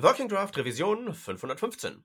Working Draft Revision 515.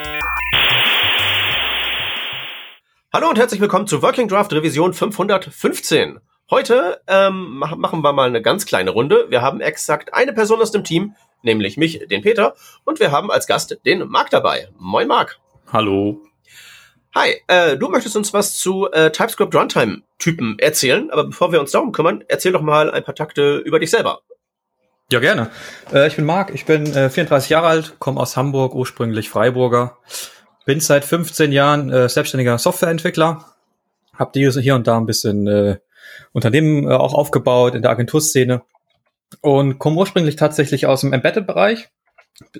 Hallo und herzlich willkommen zu Working Draft Revision 515. Heute ähm, machen wir mal eine ganz kleine Runde. Wir haben exakt eine Person aus dem Team, nämlich mich, den Peter, und wir haben als Gast den Marc dabei. Moin Marc. Hallo. Hi, äh, du möchtest uns was zu äh, TypeScript Runtime-Typen erzählen, aber bevor wir uns darum kümmern, erzähl doch mal ein paar Takte über dich selber. Ja, gerne. Äh, ich bin Marc, ich bin äh, 34 Jahre alt, komme aus Hamburg, ursprünglich Freiburger. Bin seit 15 Jahren äh, selbstständiger Softwareentwickler. Hab die hier und da ein bisschen äh, Unternehmen äh, auch aufgebaut in der Agenturszene und komme ursprünglich tatsächlich aus dem Embedded-Bereich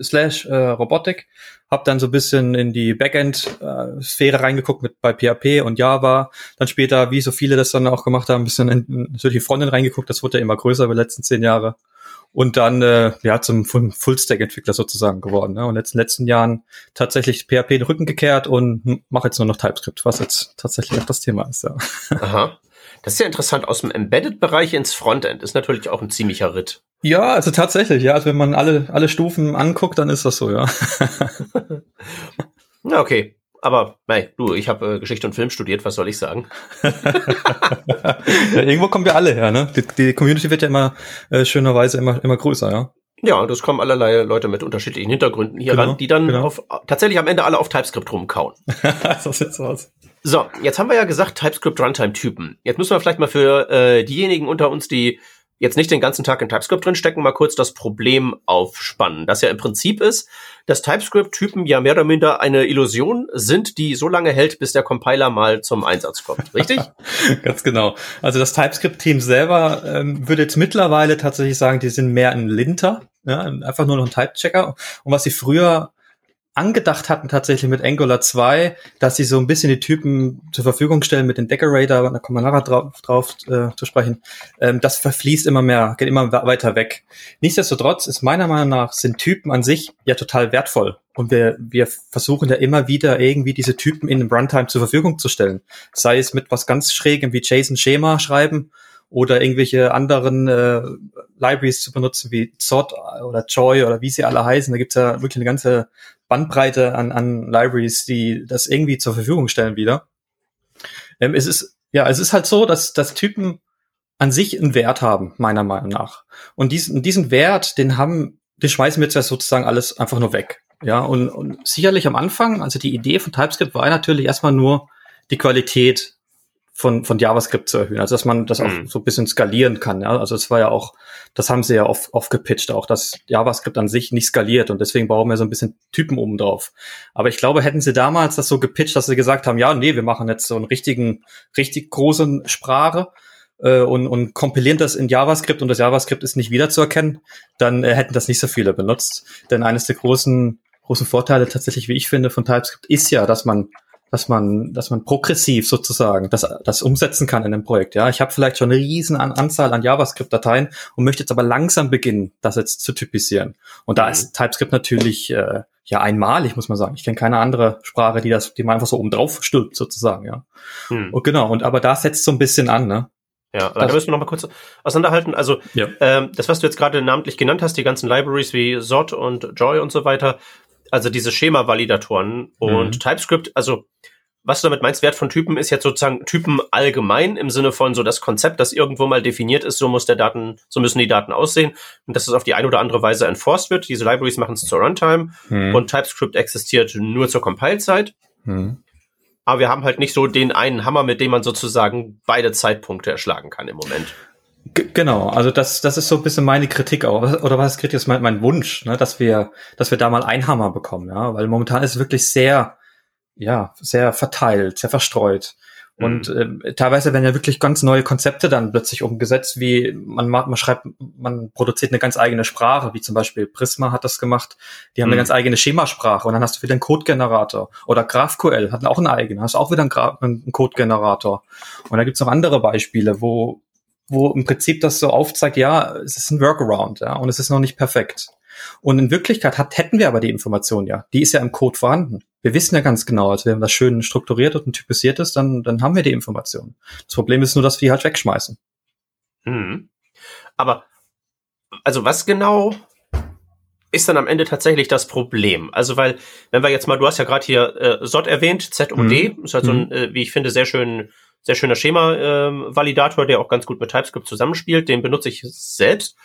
slash äh, Robotik. Hab dann so ein bisschen in die Backend-Sphäre reingeguckt mit bei PHP und Java. Dann später, wie so viele das dann auch gemacht haben, ein bisschen in, in solche Frontend reingeguckt. Das wurde ja immer größer über die letzten zehn Jahre und dann äh, ja zum Full-Stack-Entwickler sozusagen geworden. Ne? Und jetzt in den letzten Jahren tatsächlich PHP den Rücken gekehrt und mache jetzt nur noch TypeScript, was jetzt tatsächlich auch das Thema ist. Ja. Aha. Das ist ja interessant. Aus dem Embedded-Bereich ins Frontend ist natürlich auch ein ziemlicher Ritt. Ja, also tatsächlich, ja. Also wenn man alle, alle Stufen anguckt, dann ist das so, ja. ja, okay. Aber nein, du, ich habe äh, Geschichte und Film studiert, was soll ich sagen? ja, irgendwo kommen wir alle her, ne? Die, die Community wird ja immer äh, schönerweise immer, immer größer, ja. Ja, und es kommen allerlei Leute mit unterschiedlichen Hintergründen hier genau, ran, die dann genau. auf, tatsächlich am Ende alle auf TypeScript rumkauen. so sieht's aus. So, jetzt haben wir ja gesagt TypeScript Runtime-Typen. Jetzt müssen wir vielleicht mal für äh, diejenigen unter uns, die jetzt nicht den ganzen Tag in TypeScript drinstecken, mal kurz das Problem aufspannen. Das ja im Prinzip ist, dass TypeScript-Typen ja mehr oder minder eine Illusion sind, die so lange hält, bis der Compiler mal zum Einsatz kommt. Richtig? Ganz genau. Also das TypeScript-Team selber ähm, würde jetzt mittlerweile tatsächlich sagen, die sind mehr ein Linter, ja, einfach nur noch ein Type-Checker. Und was sie früher angedacht hatten tatsächlich mit Angular 2, dass sie so ein bisschen die Typen zur Verfügung stellen mit den Decorator, da kommen wir nachher drauf, drauf äh, zu sprechen, ähm, das verfließt immer mehr, geht immer weiter weg. Nichtsdestotrotz ist meiner Meinung nach, sind Typen an sich ja total wertvoll. Und wir, wir versuchen ja immer wieder irgendwie diese Typen in einem Runtime zur Verfügung zu stellen. Sei es mit was ganz Schrägem wie JSON-Schema schreiben oder irgendwelche anderen äh, Libraries zu benutzen wie Zod oder Joy oder wie sie alle heißen. Da gibt's ja wirklich eine ganze Bandbreite an, an Libraries, die das irgendwie zur Verfügung stellen wieder. Ähm, es ist, ja, es ist halt so, dass, dass Typen an sich einen Wert haben, meiner Meinung nach. Und diesen, diesen Wert, den haben, den schmeißen wir jetzt sozusagen alles einfach nur weg. Ja, und, und sicherlich am Anfang, also die Idee von TypeScript war natürlich erstmal nur die Qualität von, von JavaScript zu erhöhen. Also dass man das auch mhm. so ein bisschen skalieren kann. Ja? Also es war ja auch, das haben sie ja oft, oft gepitcht, auch dass JavaScript an sich nicht skaliert und deswegen brauchen wir so ein bisschen Typen oben drauf. Aber ich glaube, hätten sie damals das so gepitcht, dass sie gesagt haben, ja, nee, wir machen jetzt so einen richtigen, richtig großen Sprache äh, und, und kompilieren das in JavaScript und das JavaScript ist nicht wiederzuerkennen, dann äh, hätten das nicht so viele benutzt. Denn eines der großen, großen Vorteile tatsächlich, wie ich finde, von TypeScript ist ja, dass man dass man, dass man progressiv sozusagen das, das umsetzen kann in einem Projekt. Ja, ich habe vielleicht schon eine riesen Anzahl an JavaScript-Dateien und möchte jetzt aber langsam beginnen, das jetzt zu typisieren. Und da mhm. ist TypeScript natürlich äh, ja einmalig, muss man sagen. Ich kenne keine andere Sprache, die das, die man einfach so oben drauf stülpt sozusagen. Ja, mhm. und genau. Und aber da setzt so ein bisschen an, ne? Ja, aber da müssen wir noch mal kurz auseinanderhalten. Also ja. ähm, das, was du jetzt gerade namentlich genannt hast, die ganzen Libraries wie Zod und Joy und so weiter, also diese Schema-Validatoren und mhm. TypeScript, also was du damit meinst, Wert von Typen ist jetzt sozusagen Typen allgemein im Sinne von so das Konzept, das irgendwo mal definiert ist, so muss der Daten, so müssen die Daten aussehen und dass es auf die eine oder andere Weise enforced wird. Diese Libraries machen es zur Runtime mhm. und TypeScript existiert nur zur Compile-Zeit. Mhm. aber wir haben halt nicht so den einen Hammer, mit dem man sozusagen beide Zeitpunkte erschlagen kann im Moment. G genau, also das, das ist so ein bisschen meine Kritik auch, oder was Kritik ist mein, mein Wunsch, ne, dass wir, dass wir da mal einen Hammer bekommen, ja, weil momentan ist es wirklich sehr, ja, sehr verteilt, sehr verstreut. Und mhm. äh, teilweise werden ja wirklich ganz neue Konzepte dann plötzlich umgesetzt, wie man, man schreibt, man produziert eine ganz eigene Sprache, wie zum Beispiel Prisma hat das gemacht. Die haben mhm. eine ganz eigene Schemasprache und dann hast du wieder einen Codegenerator. Oder GraphQL hat auch einen eigenen, hast auch wieder einen, einen Codegenerator. Und da gibt's noch andere Beispiele, wo, wo im Prinzip das so aufzeigt, ja, es ist ein Workaround, ja, und es ist noch nicht perfekt. Und in Wirklichkeit hat, hätten wir aber die Information ja. Die ist ja im Code vorhanden. Wir wissen ja ganz genau, als wenn das schön strukturiert und typisiert ist, dann, dann haben wir die Information. Das Problem ist nur, dass wir die halt wegschmeißen. Hm. Aber, also was genau ist dann am Ende tatsächlich das Problem? Also, weil, wenn wir jetzt mal, du hast ja gerade hier äh, SOT erwähnt, ZOD, mhm. ist halt so ein, mhm. äh, wie ich finde, sehr schön, sehr schöner Schema-Validator, ähm, der auch ganz gut mit TypeScript zusammenspielt. Den benutze ich selbst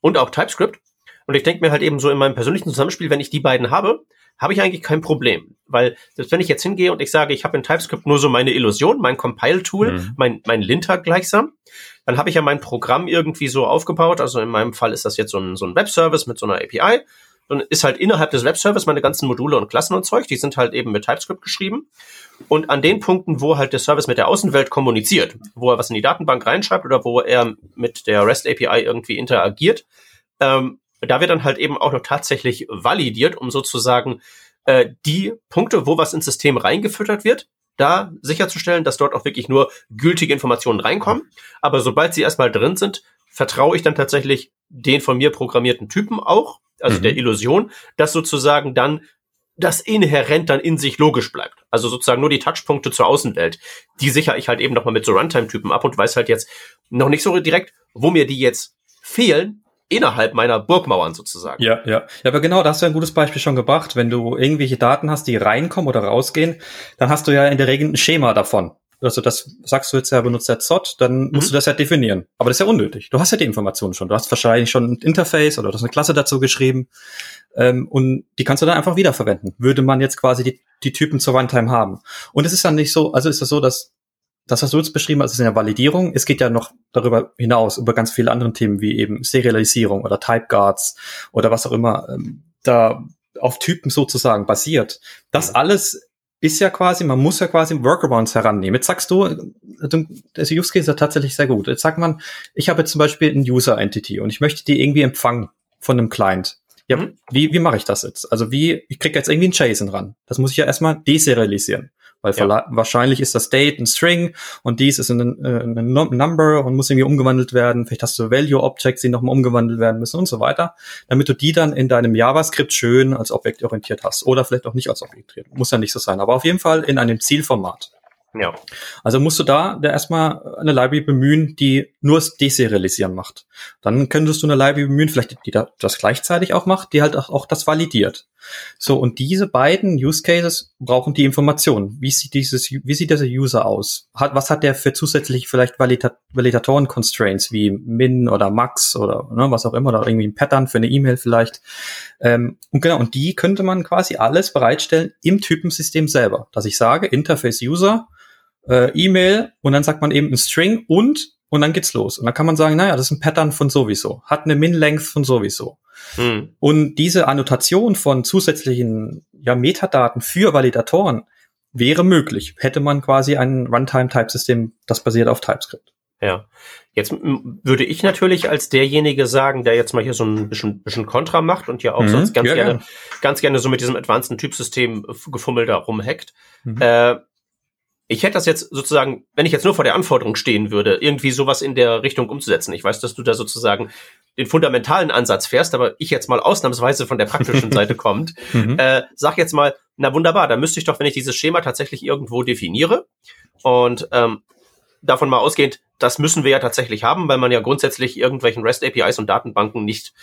und auch TypeScript. Und ich denke mir halt eben so in meinem persönlichen Zusammenspiel, wenn ich die beiden habe, habe ich eigentlich kein Problem. Weil selbst wenn ich jetzt hingehe und ich sage, ich habe in TypeScript nur so meine Illusion, mein Compile-Tool, mhm. mein, mein Linter gleichsam, dann habe ich ja mein Programm irgendwie so aufgebaut. Also in meinem Fall ist das jetzt so ein, so ein Webservice mit so einer API. Und ist halt innerhalb des Webservice meine ganzen Module und Klassen und Zeug, die sind halt eben mit TypeScript geschrieben. Und an den Punkten, wo halt der Service mit der Außenwelt kommuniziert, wo er was in die Datenbank reinschreibt oder wo er mit der REST API irgendwie interagiert, ähm, da wird dann halt eben auch noch tatsächlich validiert, um sozusagen äh, die Punkte, wo was ins System reingefüttert wird, da sicherzustellen, dass dort auch wirklich nur gültige Informationen reinkommen. Aber sobald sie erstmal drin sind, vertraue ich dann tatsächlich den von mir programmierten Typen auch, also mhm. der Illusion, dass sozusagen dann das inhärent dann in sich logisch bleibt. Also sozusagen nur die Touchpunkte zur Außenwelt. Die sichere ich halt eben nochmal mit so Runtime-Typen ab und weiß halt jetzt noch nicht so direkt, wo mir die jetzt fehlen, innerhalb meiner Burgmauern sozusagen. Ja, ja. Ja, aber genau, da hast du ein gutes Beispiel schon gebracht. Wenn du irgendwelche Daten hast, die reinkommen oder rausgehen, dann hast du ja in der Regel ein Schema davon. Also das sagst du jetzt ja, benutzt der ZOT, dann mhm. musst du das ja definieren. Aber das ist ja unnötig. Du hast ja die Informationen schon. Du hast wahrscheinlich schon ein Interface oder du hast eine Klasse dazu geschrieben. Ähm, und die kannst du dann einfach wiederverwenden. Würde man jetzt quasi die, die Typen zur Runtime haben. Und es ist dann nicht so, also ist das so, dass das, was du jetzt beschrieben hast, ist eine Validierung. Es geht ja noch darüber hinaus, über ganz viele andere Themen wie eben Serialisierung oder Typeguards oder was auch immer ähm, da auf Typen sozusagen basiert. Das alles ist ja quasi, man muss ja quasi Workarounds herannehmen. Jetzt sagst du, das Use Case ist ja tatsächlich sehr gut. Jetzt sagt man, ich habe jetzt zum Beispiel ein User Entity und ich möchte die irgendwie empfangen von einem Client. Ja, mhm. wie, wie mache ich das jetzt? Also wie, ich kriege jetzt irgendwie ein JSON ran. Das muss ich ja erstmal deserialisieren. Weil ja. wahrscheinlich ist das Date ein String und dies ist ein, äh, ein Number und muss irgendwie umgewandelt werden. Vielleicht hast du Value Objects, die nochmal umgewandelt werden müssen und so weiter, damit du die dann in deinem JavaScript schön als objektorientiert hast. Oder vielleicht auch nicht als objektorientiert. Muss ja nicht so sein. Aber auf jeden Fall in einem Zielformat. Ja. Also musst du da, da erstmal eine Library bemühen, die nur das Deserialisieren macht. Dann könntest du eine Library bemühen, vielleicht die das gleichzeitig auch macht, die halt auch das validiert. So, und diese beiden Use Cases brauchen die Information. Wie sieht dieses, wie sieht dieser User aus? Hat, was hat der für zusätzlich vielleicht Valida Validatoren-Constraints wie Min oder Max oder ne, was auch immer oder irgendwie ein Pattern für eine E-Mail vielleicht. Ähm, und genau, und die könnte man quasi alles bereitstellen im Typensystem selber. Dass ich sage, Interface User, äh, E-Mail und dann sagt man eben ein String und und dann geht's los. Und dann kann man sagen, naja, das ist ein Pattern von sowieso, hat eine Min-Length von sowieso. Hm. Und diese Annotation von zusätzlichen ja, Metadaten für Validatoren wäre möglich, hätte man quasi ein Runtime-Type-System, das basiert auf TypeScript. Ja. Jetzt würde ich natürlich als derjenige sagen, der jetzt mal hier so ein bisschen, bisschen Kontra macht und ja auch mhm. sonst ganz ja, gerne, ja. ganz gerne so mit diesem advanced Typsystem gefummelt da rumhackt. Mhm. Äh, ich hätte das jetzt sozusagen, wenn ich jetzt nur vor der Anforderung stehen würde, irgendwie sowas in der Richtung umzusetzen. Ich weiß, dass du da sozusagen den fundamentalen Ansatz fährst, aber ich jetzt mal ausnahmsweise von der praktischen Seite kommt, mhm. äh, sag jetzt mal, na wunderbar, da müsste ich doch, wenn ich dieses Schema tatsächlich irgendwo definiere und ähm, davon mal ausgehend, das müssen wir ja tatsächlich haben, weil man ja grundsätzlich irgendwelchen REST APIs und Datenbanken nicht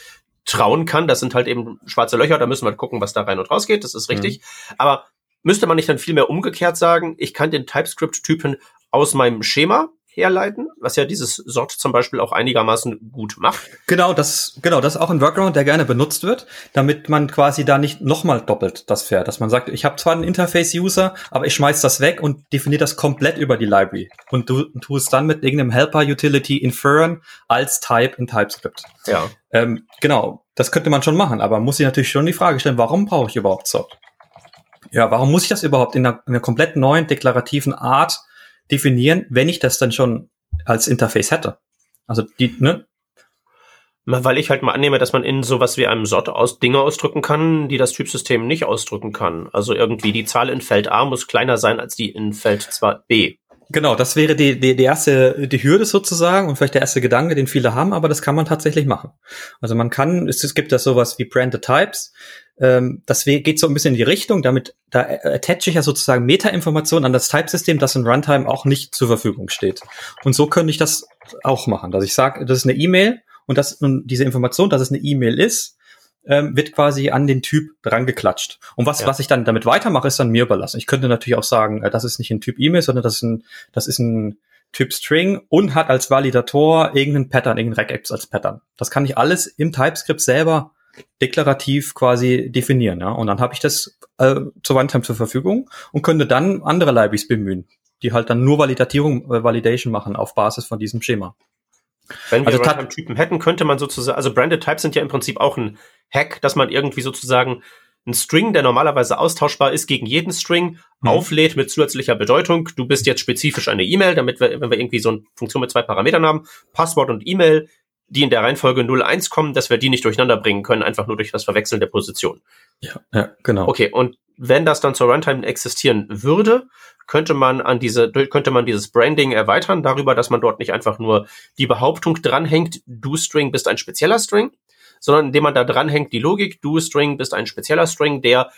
trauen kann. Das sind halt eben schwarze Löcher, da müssen wir gucken, was da rein und raus geht, das ist richtig. Mhm. Aber müsste man nicht dann viel mehr umgekehrt sagen, ich kann den TypeScript-Typen aus meinem Schema herleiten, was ja dieses Sort zum Beispiel auch einigermaßen gut macht. Genau, das, genau, das ist auch ein Workaround, der gerne benutzt wird, damit man quasi da nicht nochmal doppelt das fährt, dass man sagt, ich habe zwar einen Interface-User, aber ich schmeiß das weg und definiere das komplett über die Library und du tu es dann mit irgendeinem Helper-Utility inferen als Type in TypeScript. Ja. Ähm, genau, das könnte man schon machen, aber muss ich natürlich schon die Frage stellen, warum brauche ich überhaupt Sort? Ja, warum muss ich das überhaupt in einer, in einer komplett neuen deklarativen Art definieren, wenn ich das dann schon als Interface hätte? Also die, ne? Weil ich halt mal annehme, dass man in sowas wie einem Sort aus Dinge ausdrücken kann, die das Typsystem nicht ausdrücken kann. Also irgendwie die Zahl in Feld A muss kleiner sein als die in Feld B. Genau, das wäre die, die, die erste, die Hürde sozusagen und vielleicht der erste Gedanke, den viele haben, aber das kann man tatsächlich machen. Also man kann, es, es gibt da sowas wie Branded Types, ähm, das geht so ein bisschen in die Richtung, damit da attache ich ja sozusagen Meta-Informationen an das Type-System, das in Runtime auch nicht zur Verfügung steht. Und so könnte ich das auch machen, dass ich sage, das ist eine E-Mail und das und diese Information, dass es eine E-Mail ist, ähm, wird quasi an den Typ dran geklatscht. Und was, ja. was ich dann damit weitermache, ist dann mir überlassen. Ich könnte natürlich auch sagen, äh, das ist nicht ein Typ E-Mail, sondern das ist ein, das ist ein Typ String und hat als Validator irgendeinen Pattern, irgendeinen Regex als Pattern. Das kann ich alles im TypeScript selber deklarativ quasi definieren. Ja? Und dann habe ich das äh, zur Runtime zur Verfügung und könnte dann andere Libraries bemühen, die halt dann nur Validierung, äh, Validation machen auf Basis von diesem Schema. Wenn wir also Runtime-Typen hätten, könnte man sozusagen, also Branded Types sind ja im Prinzip auch ein Hack, dass man irgendwie sozusagen ein String, der normalerweise austauschbar ist gegen jeden String, mhm. auflädt mit zusätzlicher Bedeutung. Du bist jetzt spezifisch eine E-Mail, damit wir, wenn wir irgendwie so eine Funktion mit zwei Parametern haben, Passwort und E-Mail, die in der Reihenfolge 0-1 kommen, dass wir die nicht durcheinander bringen können, einfach nur durch das Verwechseln der Position. Ja, ja, genau. Okay, und wenn das dann zur Runtime existieren würde, könnte man an diese, könnte man dieses Branding erweitern darüber, dass man dort nicht einfach nur die Behauptung dranhängt, du String bist ein spezieller String, sondern indem man da dranhängt die Logik, du String bist ein spezieller String, der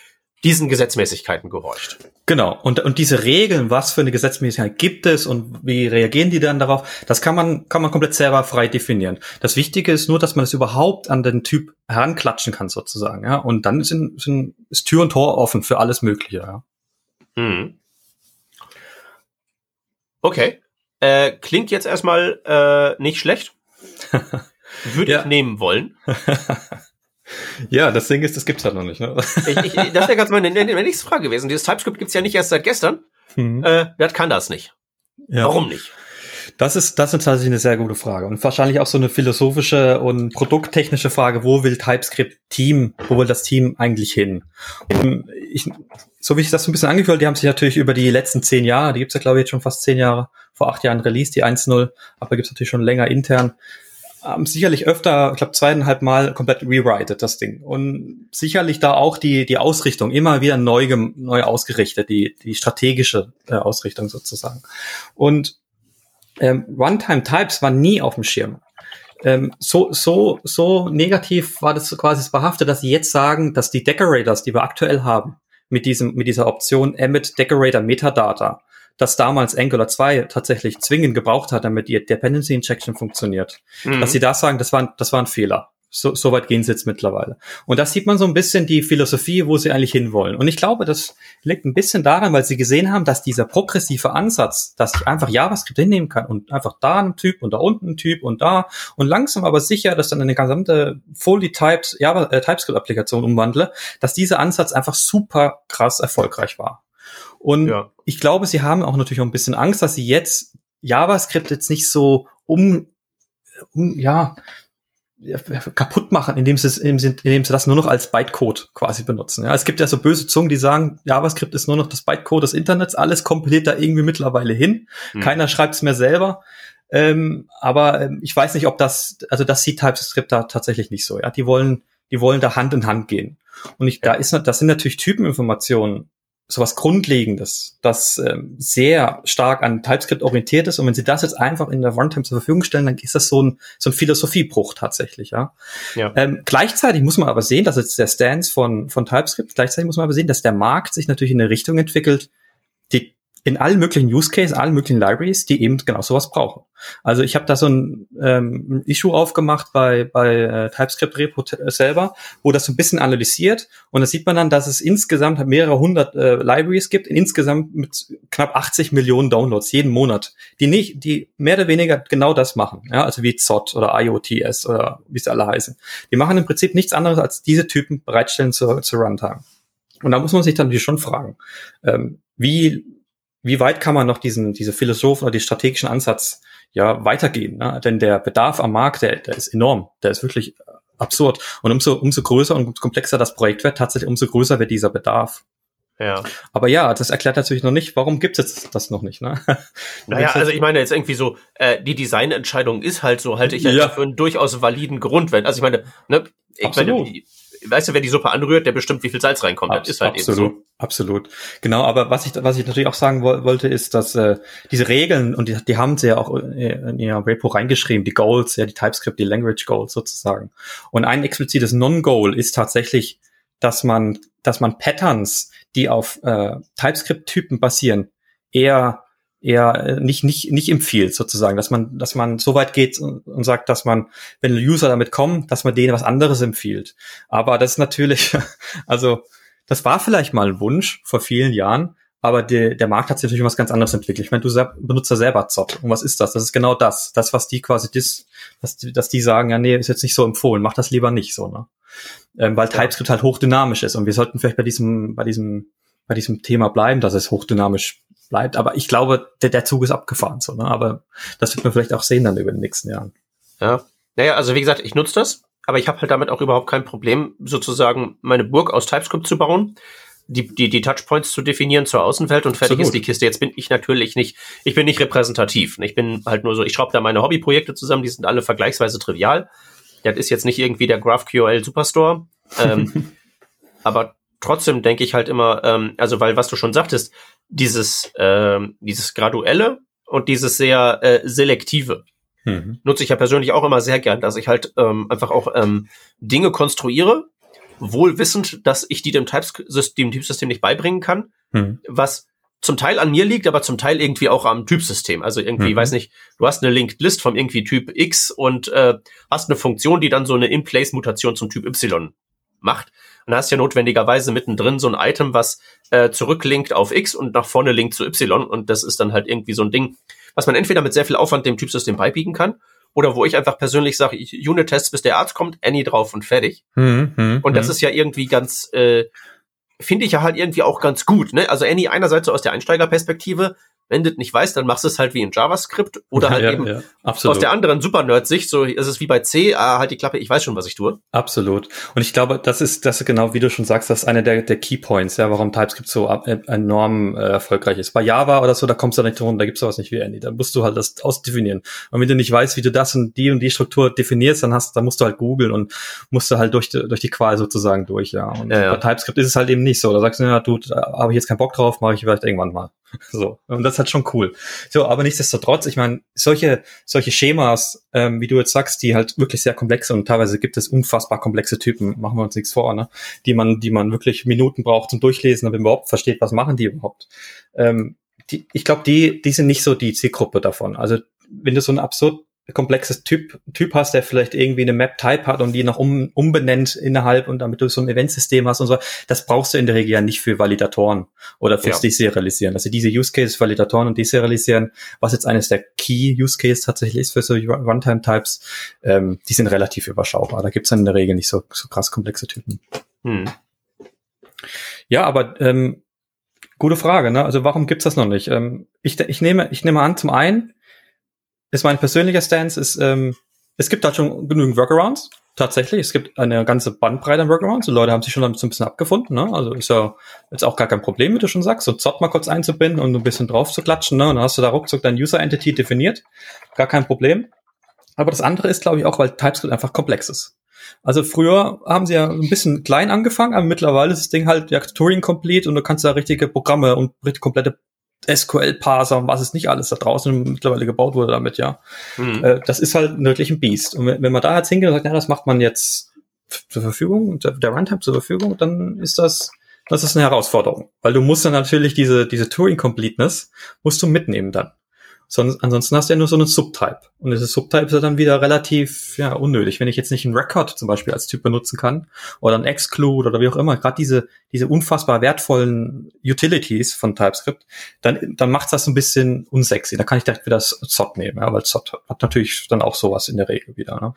diesen Gesetzmäßigkeiten gehorcht. Genau. Und, und diese Regeln, was für eine Gesetzmäßigkeit gibt es und wie reagieren die dann darauf, das kann man, kann man komplett selber frei definieren. Das Wichtige ist nur, dass man es das überhaupt an den Typ heranklatschen kann, sozusagen, ja. Und dann sind, sind, ist Tür und Tor offen für alles Mögliche, ja. Hm. Okay. Äh, klingt jetzt erstmal äh, nicht schlecht. Würde ja. ich nehmen wollen. Ja, das Ding ist, das gibt's halt noch nicht. Ne? Ich, ich, das wäre ganz meine, meine nächste Frage gewesen. Dieses TypeScript gibt's ja nicht erst seit gestern. Mhm. Äh, wer kann das nicht? Ja. Warum nicht? Das ist, das ist tatsächlich eine sehr gute Frage und wahrscheinlich auch so eine philosophische und produkttechnische Frage. Wo will TypeScript Team, wo will das Team eigentlich hin? Und ich, so wie ich das so ein bisschen angehört, die haben sich natürlich über die letzten zehn Jahre, die gibt's ja glaube ich jetzt schon fast zehn Jahre, vor acht Jahren Release, die 1.0, aber gibt's natürlich schon länger intern, haben sicherlich öfter, ich glaube zweieinhalb Mal komplett rewrited, das Ding. Und sicherlich da auch die, die Ausrichtung immer wieder neu, neu ausgerichtet, die, die strategische äh, Ausrichtung sozusagen. Und ähm, Runtime-Types waren nie auf dem Schirm. Ähm, so, so, so negativ war das quasi behaftet, dass sie jetzt sagen, dass die Decorators, die wir aktuell haben, mit diesem, mit dieser Option Emit Decorator Metadata, das damals Angular 2 tatsächlich zwingend gebraucht hat, damit die Dependency Injection funktioniert. Mhm. Dass sie da sagen, das war, das war ein Fehler. So, so weit gehen sie jetzt mittlerweile. Und das sieht man so ein bisschen die Philosophie, wo sie eigentlich hinwollen. Und ich glaube, das liegt ein bisschen daran, weil sie gesehen haben, dass dieser progressive Ansatz, dass ich einfach JavaScript hinnehmen kann und einfach da ein Typ und da unten ein Typ und da und langsam aber sicher, dass dann eine gesamte fully typed Java, äh, TypeScript-Applikation umwandle, dass dieser Ansatz einfach super krass erfolgreich war. Und ja. ich glaube, sie haben auch natürlich auch ein bisschen Angst, dass sie jetzt JavaScript jetzt nicht so um, um ja, kaputt machen, indem sie, indem sie das nur noch als Bytecode quasi benutzen. Ja, es gibt ja so böse Zungen, die sagen, JavaScript ist nur noch das Bytecode des Internets, alles kompiliert da irgendwie mittlerweile hin. Hm. Keiner schreibt es mehr selber. Ähm, aber ähm, ich weiß nicht, ob das, also das sieht TypeScript da tatsächlich nicht so. Ja, die wollen, die wollen da Hand in Hand gehen. Und ich, da ist, das sind natürlich Typeninformationen sowas Grundlegendes, das ähm, sehr stark an TypeScript orientiert ist. Und wenn Sie das jetzt einfach in der Runtime zur Verfügung stellen, dann ist das so ein, so ein Philosophiebruch tatsächlich, ja. ja. Ähm, gleichzeitig muss man aber sehen, dass jetzt der Stance von, von TypeScript, gleichzeitig muss man aber sehen, dass der Markt sich natürlich in eine Richtung entwickelt, in allen möglichen Use Cases, allen möglichen Libraries, die eben genau sowas brauchen. Also ich habe da so ein, ähm, Issue aufgemacht bei, bei äh, TypeScript Repo selber, wo das so ein bisschen analysiert und da sieht man dann, dass es insgesamt mehrere hundert äh, Libraries gibt, insgesamt mit knapp 80 Millionen Downloads jeden Monat, die nicht, die mehr oder weniger genau das machen, ja, also wie ZOT oder IOTS oder wie sie alle heißen. Die machen im Prinzip nichts anderes als diese Typen bereitstellen zur, zur Runtime. Und da muss man sich dann schon fragen, ähm, wie wie weit kann man noch diesen, diese Philosophen oder die strategischen Ansatz ja weitergehen? Ne? Denn der Bedarf am Markt, der, der ist enorm, der ist wirklich absurd. Und umso, umso größer und komplexer das Projekt wird, tatsächlich umso größer wird dieser Bedarf. Ja. Aber ja, das erklärt natürlich noch nicht, warum gibt es das noch nicht, ne? Naja, also ich meine jetzt irgendwie so, äh, die Designentscheidung ist halt so, halte ich ja, ja. für einen durchaus validen Grund. Wenn, also ich meine, ne, ich Absolut. meine, weißt du, wer die Suppe anrührt, der bestimmt, wie viel Salz reinkommt. Abs das ist halt absolut, eben so. Absolut. Genau, aber was ich, was ich natürlich auch sagen wo wollte, ist, dass äh, diese Regeln, und die, die haben sie ja auch in ihr Repo reingeschrieben, die Goals, ja, die TypeScript, die Language Goals sozusagen. Und ein explizites Non-Goal ist tatsächlich, dass man, dass man Patterns, die auf äh, TypeScript-Typen basieren, eher eher äh, nicht, nicht, nicht empfiehlt, sozusagen, dass man, dass man so weit geht und, und sagt, dass man, wenn User damit kommen, dass man denen was anderes empfiehlt. Aber das ist natürlich, also, das war vielleicht mal ein Wunsch vor vielen Jahren, aber der, der Markt hat sich natürlich was ganz anderes entwickelt. Ich meine, du benutzt ja selber Zott. Und was ist das? Das ist genau das. Das, was die quasi, dis, dass, die, dass die sagen, ja, nee, ist jetzt nicht so empfohlen, mach das lieber nicht so, ne? Ähm, weil. TypeScript halt hochdynamisch ist. Und wir sollten vielleicht bei diesem, bei diesem, bei diesem Thema bleiben, dass es hochdynamisch bleibt. Aber ich glaube, der, der Zug ist abgefahren, so, ne? Aber das wird man vielleicht auch sehen dann über den nächsten Jahren. Ja. Naja, also wie gesagt, ich nutze das, aber ich habe halt damit auch überhaupt kein Problem, sozusagen meine Burg aus TypeScript zu bauen, die, die, die Touchpoints zu definieren zur Außenwelt und fertig Absolut. ist die Kiste. Jetzt bin ich natürlich nicht, ich bin nicht repräsentativ. Ich bin halt nur so, ich schraube da meine Hobbyprojekte zusammen, die sind alle vergleichsweise trivial. Das ist jetzt nicht irgendwie der GraphQL Superstore. ähm, aber trotzdem denke ich halt immer, ähm, also weil was du schon sagtest, dieses, ähm, dieses graduelle und dieses sehr äh, selektive mhm. nutze ich ja persönlich auch immer sehr gern, dass ich halt ähm, einfach auch ähm, Dinge konstruiere, wohl wissend, dass ich die dem Typesystem, Typsystem nicht beibringen kann, mhm. was zum Teil an mir liegt, aber zum Teil irgendwie auch am Typsystem. Also irgendwie, mhm. weiß nicht, du hast eine Linked List vom irgendwie Typ X und äh, hast eine Funktion, die dann so eine In-Place-Mutation zum Typ Y macht. Und da hast du ja notwendigerweise mittendrin so ein Item, was äh, zurücklinkt auf X und nach vorne linkt zu Y. Und das ist dann halt irgendwie so ein Ding, was man entweder mit sehr viel Aufwand dem Typsystem beibiegen kann oder wo ich einfach persönlich sage, Unit-Tests, bis der Arzt kommt, Any drauf und fertig. Mhm, mh, und das mh. ist ja irgendwie ganz, äh, finde ich ja halt irgendwie auch ganz gut. Ne? Also Any einerseits so aus der Einsteigerperspektive, wenn du nicht weißt, dann machst du es halt wie in JavaScript oder halt ja, eben ja, aus der anderen Super-Nerd-Sicht. So ist es wie bei C, ah, halt die Klappe, ich weiß schon, was ich tue. Absolut. Und ich glaube, das ist, das ist genau, wie du schon sagst, das ist einer der, der Keypoints, ja, warum TypeScript so äh, enorm äh, erfolgreich ist. Bei Java oder so, da kommst du nicht drum, da gibt's sowas nicht wie Andy. Da musst du halt das ausdefinieren. Und wenn du nicht weißt, wie du das und die und die Struktur definierst, dann hast, dann musst du halt googeln und musst du halt durch, durch die Qual sozusagen durch, ja. Und ja, bei TypeScript ist es halt eben nicht so. Da sagst du, ja, du, da habe ich jetzt keinen Bock drauf, mache ich vielleicht irgendwann mal. So. Und das halt schon cool. So, aber nichtsdestotrotz, ich meine, solche, solche Schemas, ähm, wie du jetzt sagst, die halt wirklich sehr komplex sind und teilweise gibt es unfassbar komplexe Typen, machen wir uns nichts vor, ne? Die man, die man wirklich Minuten braucht zum Durchlesen, damit man überhaupt versteht, was machen die überhaupt. Ähm, die, ich glaube, die, die sind nicht so die Zielgruppe davon. Also wenn du so ein absurd komplexes Typ, Typ hast, der vielleicht irgendwie eine Map-Type hat und die noch um, umbenennt innerhalb und damit du so ein Eventsystem hast und so, das brauchst du in der Regel ja nicht für Validatoren oder fürs ja. Deserialisieren. Also diese Use Cases, Validatoren und Deserialisieren, was jetzt eines der Key Use Cases tatsächlich ist für so Runtime-Types, ähm, die sind relativ überschaubar. Da gibt's dann in der Regel nicht so, so krass komplexe Typen. Hm. Ja, aber ähm, gute Frage, ne? Also warum gibt's das noch nicht? Ähm, ich, ich, nehme, ich nehme an, zum einen, ist mein persönlicher Stance, ist, ähm, es gibt halt schon genügend Workarounds. Tatsächlich, es gibt eine ganze Bandbreite an Workarounds. Die Leute haben sich schon damit so ein bisschen abgefunden. Ne? Also ist ja jetzt auch gar kein Problem, wie du schon sagst, so Zott mal kurz einzubinden und ein bisschen drauf zu klatschen. Ne? Und dann hast du da ruckzuck dein User Entity definiert. Gar kein Problem. Aber das andere ist, glaube ich, auch, weil TypeScript einfach komplex ist. Also früher haben sie ja ein bisschen klein angefangen, aber mittlerweile ist das Ding halt ja Turing complete und du kannst da richtige Programme und komplette SQL-Parser und was es nicht alles da draußen mittlerweile gebaut wurde damit, ja. Mhm. Äh, das ist halt wirklich ein Biest. Und wenn, wenn man da jetzt hingeht und sagt, ja, das macht man jetzt zur Verfügung, der Runtime zur Verfügung, dann ist das Das ist eine Herausforderung, weil du musst dann natürlich diese, diese Turing-Completeness musst du mitnehmen dann. Sonst, ansonsten hast du ja nur so einen Subtype. Und dieses Subtype ist ja dann wieder relativ ja, unnötig. Wenn ich jetzt nicht einen Record zum Beispiel als Typ benutzen kann oder ein Exclude oder wie auch immer, gerade diese, diese unfassbar wertvollen Utilities von TypeScript, dann, dann macht das ein bisschen unsexy. Da kann ich direkt wieder Zot nehmen, ja, weil Zot hat natürlich dann auch sowas in der Regel wieder. Ne?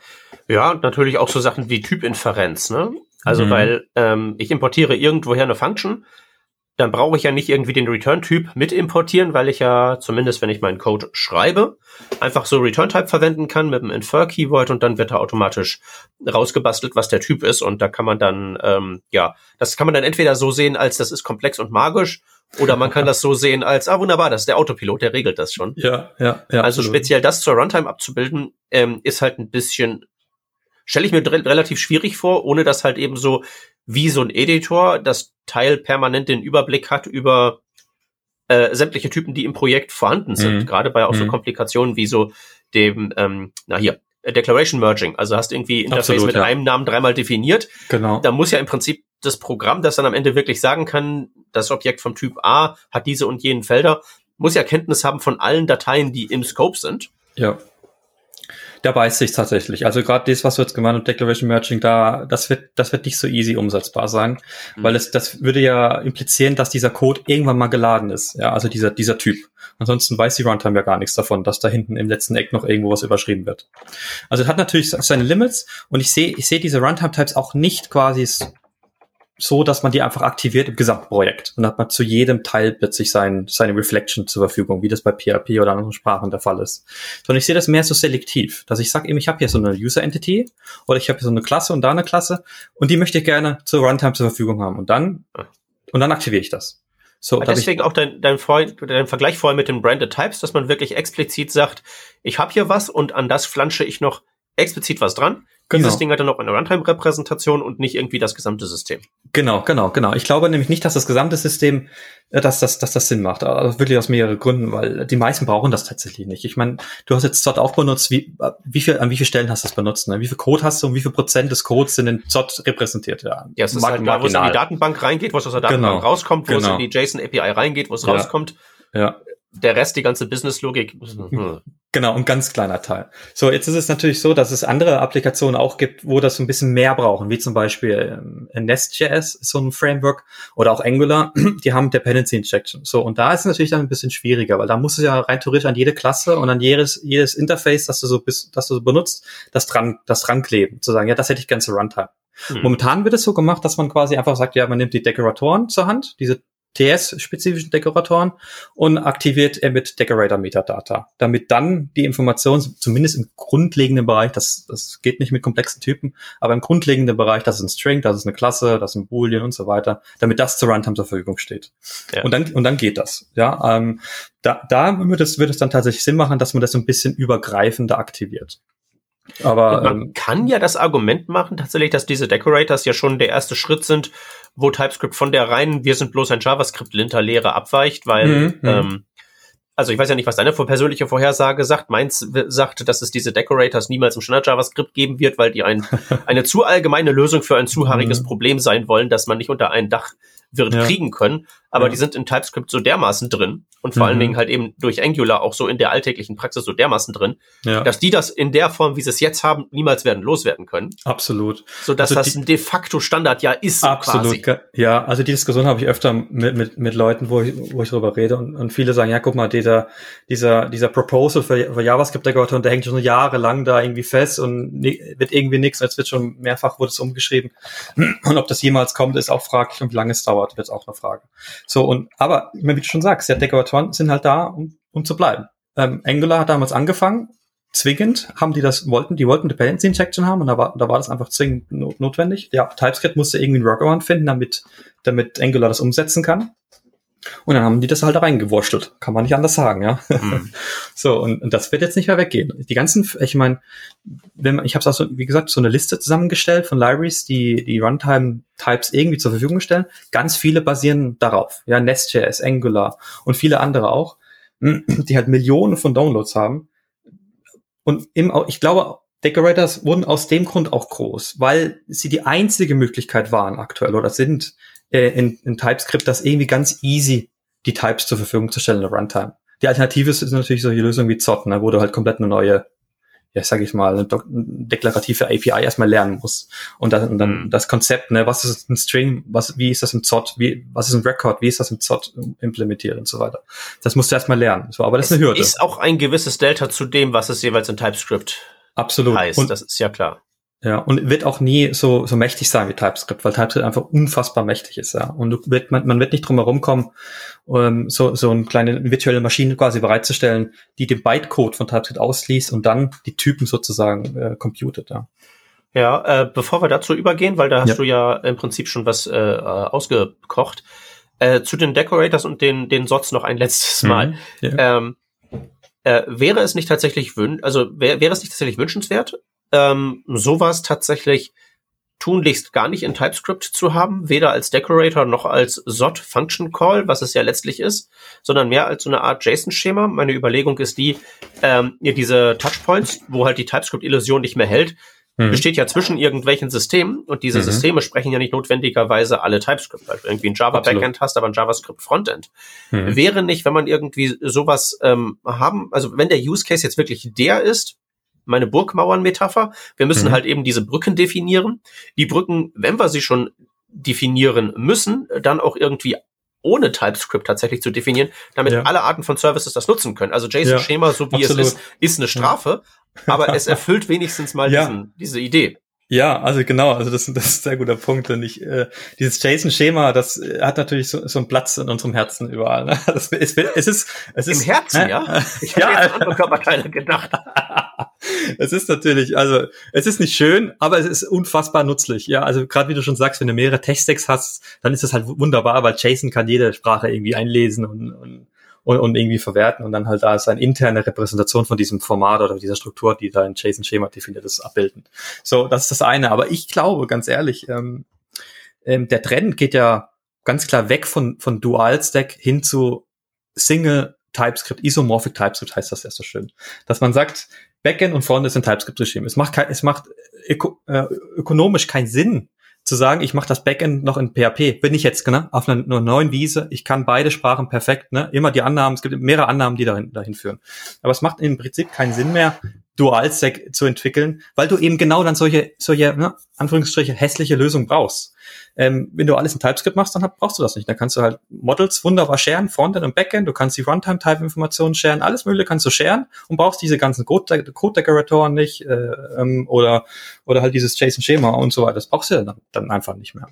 Ja, natürlich auch so Sachen wie Typinferenz. Ne? Also mhm. weil ähm, ich importiere irgendwoher eine Function, dann brauche ich ja nicht irgendwie den Return-Typ mit importieren, weil ich ja, zumindest wenn ich meinen Code schreibe, einfach so Return-Type verwenden kann mit dem Infer-Keyword und dann wird da automatisch rausgebastelt, was der Typ ist. Und da kann man dann, ähm, ja, das kann man dann entweder so sehen, als das ist komplex und magisch, oder man kann das so sehen als, ah wunderbar, das ist der Autopilot, der regelt das schon. Ja, ja, ja. Also absolut. speziell das zur Runtime abzubilden, ähm, ist halt ein bisschen stelle ich mir relativ schwierig vor, ohne dass halt eben so wie so ein Editor das Teil permanent den Überblick hat über äh, sämtliche Typen, die im Projekt vorhanden sind. Mhm. Gerade bei auch so mhm. Komplikationen wie so dem, ähm, na hier, Declaration Merging. Also hast irgendwie Interface Absolut, mit ja. einem Namen dreimal definiert. Genau. Da muss ja im Prinzip das Programm, das dann am Ende wirklich sagen kann, das Objekt vom Typ A hat diese und jenen Felder, muss ja Kenntnis haben von allen Dateien, die im Scope sind. Ja da beißt sich tatsächlich. Also gerade das, was du jetzt gemeint hast, Declaration Merging, da, das wird, das wird nicht so easy umsetzbar sein, mhm. weil es, das würde ja implizieren, dass dieser Code irgendwann mal geladen ist. Ja, also dieser, dieser Typ. Ansonsten weiß die Runtime ja gar nichts davon, dass da hinten im letzten Eck noch irgendwo was überschrieben wird. Also es hat natürlich seine Limits und ich sehe, ich sehe diese Runtime-Types auch nicht quasi so, dass man die einfach aktiviert im Gesamtprojekt. Und dann hat man zu jedem Teil plötzlich sein, seine Reflection zur Verfügung, wie das bei PHP oder anderen Sprachen der Fall ist. Sondern ich sehe das mehr so selektiv, dass ich sage eben, ich habe hier so eine User Entity oder ich habe hier so eine Klasse und da eine Klasse und die möchte ich gerne zur Runtime zur Verfügung haben. Und dann, und dann aktiviere ich das. So, deswegen auch dein, dein, Freund, dein Vergleich vorher mit den Branded Types, dass man wirklich explizit sagt, ich habe hier was und an das flansche ich noch explizit was dran. Genau. Dieses Ding hat dann noch eine Runtime-Repräsentation und nicht irgendwie das gesamte System. Genau, genau, genau. Ich glaube nämlich nicht, dass das gesamte System, äh, dass das, dass das Sinn macht. Also wirklich aus mehreren Gründen, weil die meisten brauchen das tatsächlich nicht. Ich meine, du hast jetzt Zott auch benutzt. Wie, wie viel, an wie vielen Stellen hast du es benutzt? Ne? Wie viel Code hast du und wie viel Prozent des Codes sind in Zott repräsentiert? Ja, ja es ist halt da, wo es in die Datenbank reingeht, wo es aus der Datenbank genau. rauskommt, wo genau. es in die JSON API reingeht, wo es ja. rauskommt. Ja der Rest, die ganze Business-Logik. Hm. Genau, ein ganz kleiner Teil. So, jetzt ist es natürlich so, dass es andere Applikationen auch gibt, wo das so ein bisschen mehr brauchen, wie zum Beispiel ähm, Nest.js, so ein Framework, oder auch Angular, die haben Dependency Injection. So, und da ist es natürlich dann ein bisschen schwieriger, weil da musst du ja rein theoretisch an jede Klasse und an jedes, jedes Interface, das du so bist, das du so benutzt, das dran, das dran kleben, zu sagen, ja, das hätte ich gerne zur Runtime. Hm. Momentan wird es so gemacht, dass man quasi einfach sagt, ja, man nimmt die Dekoratoren zur Hand, diese TS-spezifischen Dekoratoren und aktiviert er mit Decorator Metadata, damit dann die Information, zumindest im grundlegenden Bereich, das, das geht nicht mit komplexen Typen, aber im grundlegenden Bereich, das ist ein String, das ist eine Klasse, das ist ein Boolean und so weiter, damit das zur Runtime zur Verfügung steht. Ja. Und dann, und dann geht das. Ja, ähm, da, da wird es, wird es dann tatsächlich Sinn machen, dass man das so ein bisschen übergreifender aktiviert. Aber man ähm, kann ja das Argument machen, tatsächlich, dass diese Decorators ja schon der erste Schritt sind, wo TypeScript von der reinen, wir sind bloß ein JavaScript-Linter-Lehre abweicht, weil, mhm, mhm, ähm, also ich weiß ja nicht, was deine persönliche Vorhersage sagt. Meins sagt, dass es diese Decorators niemals im Standard JavaScript geben wird, weil die ein, eine zu allgemeine Lösung für ein zu haariges mhm. Problem sein wollen, dass man nicht unter ein Dach wird ja. kriegen können. Aber ja. die sind in TypeScript so dermaßen drin und vor mhm. allen Dingen halt eben durch Angular auch so in der alltäglichen Praxis so dermaßen drin, ja. dass die das in der Form, wie sie es jetzt haben, niemals werden loswerden können. Absolut. So dass also das ein de facto Standard ja ist. Absolut. Quasi. Ja, also die Diskussion habe ich öfter mit, mit, mit Leuten, wo ich, wo ich darüber rede und, und viele sagen, ja, guck mal, dieser, dieser, dieser Proposal für, für JavaScript-Dekoration, der hängt schon jahrelang da irgendwie fest und wird irgendwie nichts, als wird schon mehrfach wurde es umgeschrieben. Und ob das jemals kommt, ist auch fraglich und wie lange es dauert dauert, wird es auch eine Frage. So, und aber, wie du schon sagst, ja, Dekoratoren sind halt da, um, um zu bleiben. Ähm, Angular hat damals angefangen, zwingend haben die das wollten, die wollten Dependency Injection haben und da war, da war das einfach zwingend notwendig. Ja, TypeScript musste irgendwie einen Workaround finden, damit, damit Angular das umsetzen kann. Und dann haben die das halt da reingewurschtelt. Kann man nicht anders sagen, ja. Mhm. so, und, und das wird jetzt nicht mehr weggehen. Die ganzen, ich meine, wenn man, ich habe auch so, wie gesagt, so eine Liste zusammengestellt von Libraries, die die Runtime-Types irgendwie zur Verfügung stellen. Ganz viele basieren darauf. Ja, Nest.js, Angular und viele andere auch, die halt Millionen von Downloads haben. Und im, ich glaube, Decorators wurden aus dem Grund auch groß, weil sie die einzige Möglichkeit waren aktuell oder sind, äh, in, in TypeScript das irgendwie ganz easy die Types zur Verfügung zu stellen in der Runtime. Die Alternative ist natürlich solche Lösungen wie Zott, ne, wo du halt komplett eine neue, ja, sag ich mal, eine, deklarative API erstmal lernen musst. Und dann, und dann mhm. das Konzept, ne, was ist ein String, was, wie ist das im Zott, wie, was ist ein Record, wie ist das im Zott implementiert und so weiter. Das musst du erstmal lernen. So, aber das es ist eine Hürde. Ist auch ein gewisses Delta zu dem, was es jeweils in TypeScript Absolut. heißt. Und, das ist ja klar. Ja, und wird auch nie so, so mächtig sein wie TypeScript, weil TypeScript einfach unfassbar mächtig ist, ja. Und wird, man, man wird nicht drum herum kommen, um, so, so eine kleine virtuelle Maschine quasi bereitzustellen, die den Bytecode von TypeScript ausliest und dann die Typen sozusagen äh, computet, ja. Ja, äh, bevor wir dazu übergehen, weil da hast ja. du ja im Prinzip schon was äh, ausgekocht, äh, zu den Decorators und den, den Sots noch ein letztes Mal. Mhm, ja. ähm, äh, wäre es nicht tatsächlich wün also wär, wäre es nicht tatsächlich wünschenswert, ähm, sowas tatsächlich tunlichst gar nicht in TypeScript zu haben, weder als Decorator noch als SOT Function Call, was es ja letztlich ist, sondern mehr als so eine Art JSON-Schema. Meine Überlegung ist die, ähm, diese Touchpoints, wo halt die TypeScript-Illusion nicht mehr hält, mhm. besteht ja zwischen irgendwelchen Systemen und diese mhm. Systeme sprechen ja nicht notwendigerweise alle TypeScript, weil du irgendwie ein Java Backend hast, aber ein JavaScript Frontend. Mhm. Wäre nicht, wenn man irgendwie sowas ähm, haben, also wenn der Use Case jetzt wirklich der ist, meine Burgmauern-Metapher. Wir müssen mhm. halt eben diese Brücken definieren. Die Brücken, wenn wir sie schon definieren müssen, dann auch irgendwie ohne TypeScript tatsächlich zu definieren, damit ja. alle Arten von Services das nutzen können. Also JSON-Schema, ja, so wie absolut. es ist, ist eine Strafe, ja. aber es erfüllt wenigstens mal diesen, diese Idee. Ja, also genau, also das, das ist ein sehr guter Punkt. Und ich, äh, dieses JSON-Schema, das äh, hat natürlich so, so einen Platz in unserem Herzen überall. Ne? Das, es, es ist, es ist im Herzen, äh, ja. Ich ja, hätte jetzt an andere Körperteile gedacht. Es ist natürlich, also es ist nicht schön, aber es ist unfassbar nützlich. Ja, also gerade wie du schon sagst, wenn du mehrere Tech-Stacks hast, dann ist das halt wunderbar, weil JSON kann jede Sprache irgendwie einlesen und, und und, und irgendwie verwerten und dann halt da ist eine interne Repräsentation von diesem Format oder dieser Struktur, die da in JSON-Schema definiert ist, abbilden. So, das ist das eine. Aber ich glaube, ganz ehrlich, ähm, ähm, der Trend geht ja ganz klar weg von, von Dual-Stack hin zu Single TypeScript, Isomorphic TypeScript heißt das erst so schön. Dass man sagt, Backend und Frontend ist ein TypeScript-Regime. Es macht, kein, es macht öko, äh, ökonomisch keinen Sinn, zu sagen, ich mache das Backend noch in PHP, bin ich jetzt ne, auf einer, einer, neuen Wiese, ich kann beide Sprachen perfekt, ne, immer die Annahmen, es gibt mehrere Annahmen, die dahin, dahin führen. Aber es macht im Prinzip keinen Sinn mehr, Dual-Stack zu entwickeln, weil du eben genau dann solche, solche, ne, Anführungsstriche, hässliche Lösungen brauchst. Ähm, wenn du alles in TypeScript machst, dann brauchst du das nicht. Dann kannst du halt Models wunderbar sharen, Frontend und Backend, du kannst die Runtime-Type-Informationen sharen, alles mögliche kannst du sharen und brauchst diese ganzen Code-Decoratoren nicht äh, ähm, oder, oder halt dieses JSON-Schema und so weiter. Das brauchst du dann, dann einfach nicht mehr.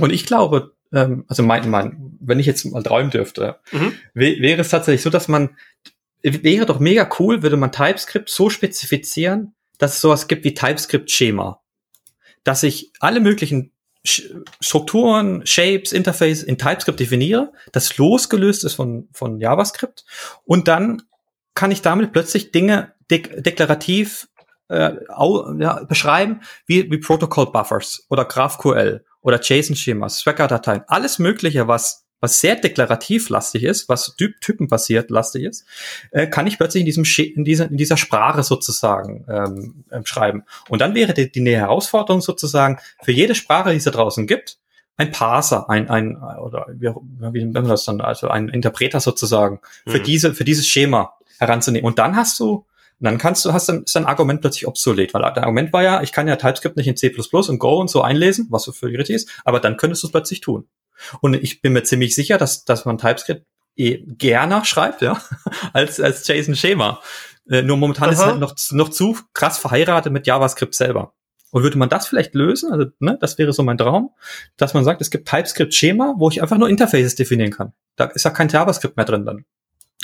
Und ich glaube, ähm, also mein, mein, wenn ich jetzt mal träumen dürfte, mhm. wäre es tatsächlich so, dass man wäre doch mega cool, würde man TypeScript so spezifizieren, dass es sowas gibt wie TypeScript-Schema. Dass ich alle möglichen Strukturen, Shapes, Interface in TypeScript definiere, das losgelöst ist von, von JavaScript und dann kann ich damit plötzlich Dinge de deklarativ äh, ja, beschreiben, wie, wie Protocol Buffers oder GraphQL oder JSON-Schemas, Swagger-Dateien, alles Mögliche, was was sehr deklarativ lastig ist, was typ typenbasiert lastig ist, äh, kann ich plötzlich in diesem in dieser, in dieser Sprache sozusagen ähm, ähm, schreiben. Und dann wäre die, die Herausforderung sozusagen für jede Sprache, die es da draußen gibt, ein Parser, ein, ein oder wie, wie nennt man das dann, also ein Interpreter sozusagen für mhm. diese, für dieses Schema heranzunehmen. Und dann hast du dann kannst du, hast dann, ist dein Argument plötzlich obsolet, weil der Argument war ja, ich kann ja TypeScript nicht in C++ und Go und so einlesen, was so für richtig ist, aber dann könntest du es plötzlich tun. Und ich bin mir ziemlich sicher, dass, dass man TypeScript eh gerne schreibt, ja, als, als JSON-Schema. Äh, nur momentan Aha. ist es halt noch, noch zu krass verheiratet mit JavaScript selber. Und würde man das vielleicht lösen, also ne, das wäre so mein Traum, dass man sagt, es gibt TypeScript-Schema, wo ich einfach nur Interfaces definieren kann. Da ist ja kein JavaScript mehr drin dann.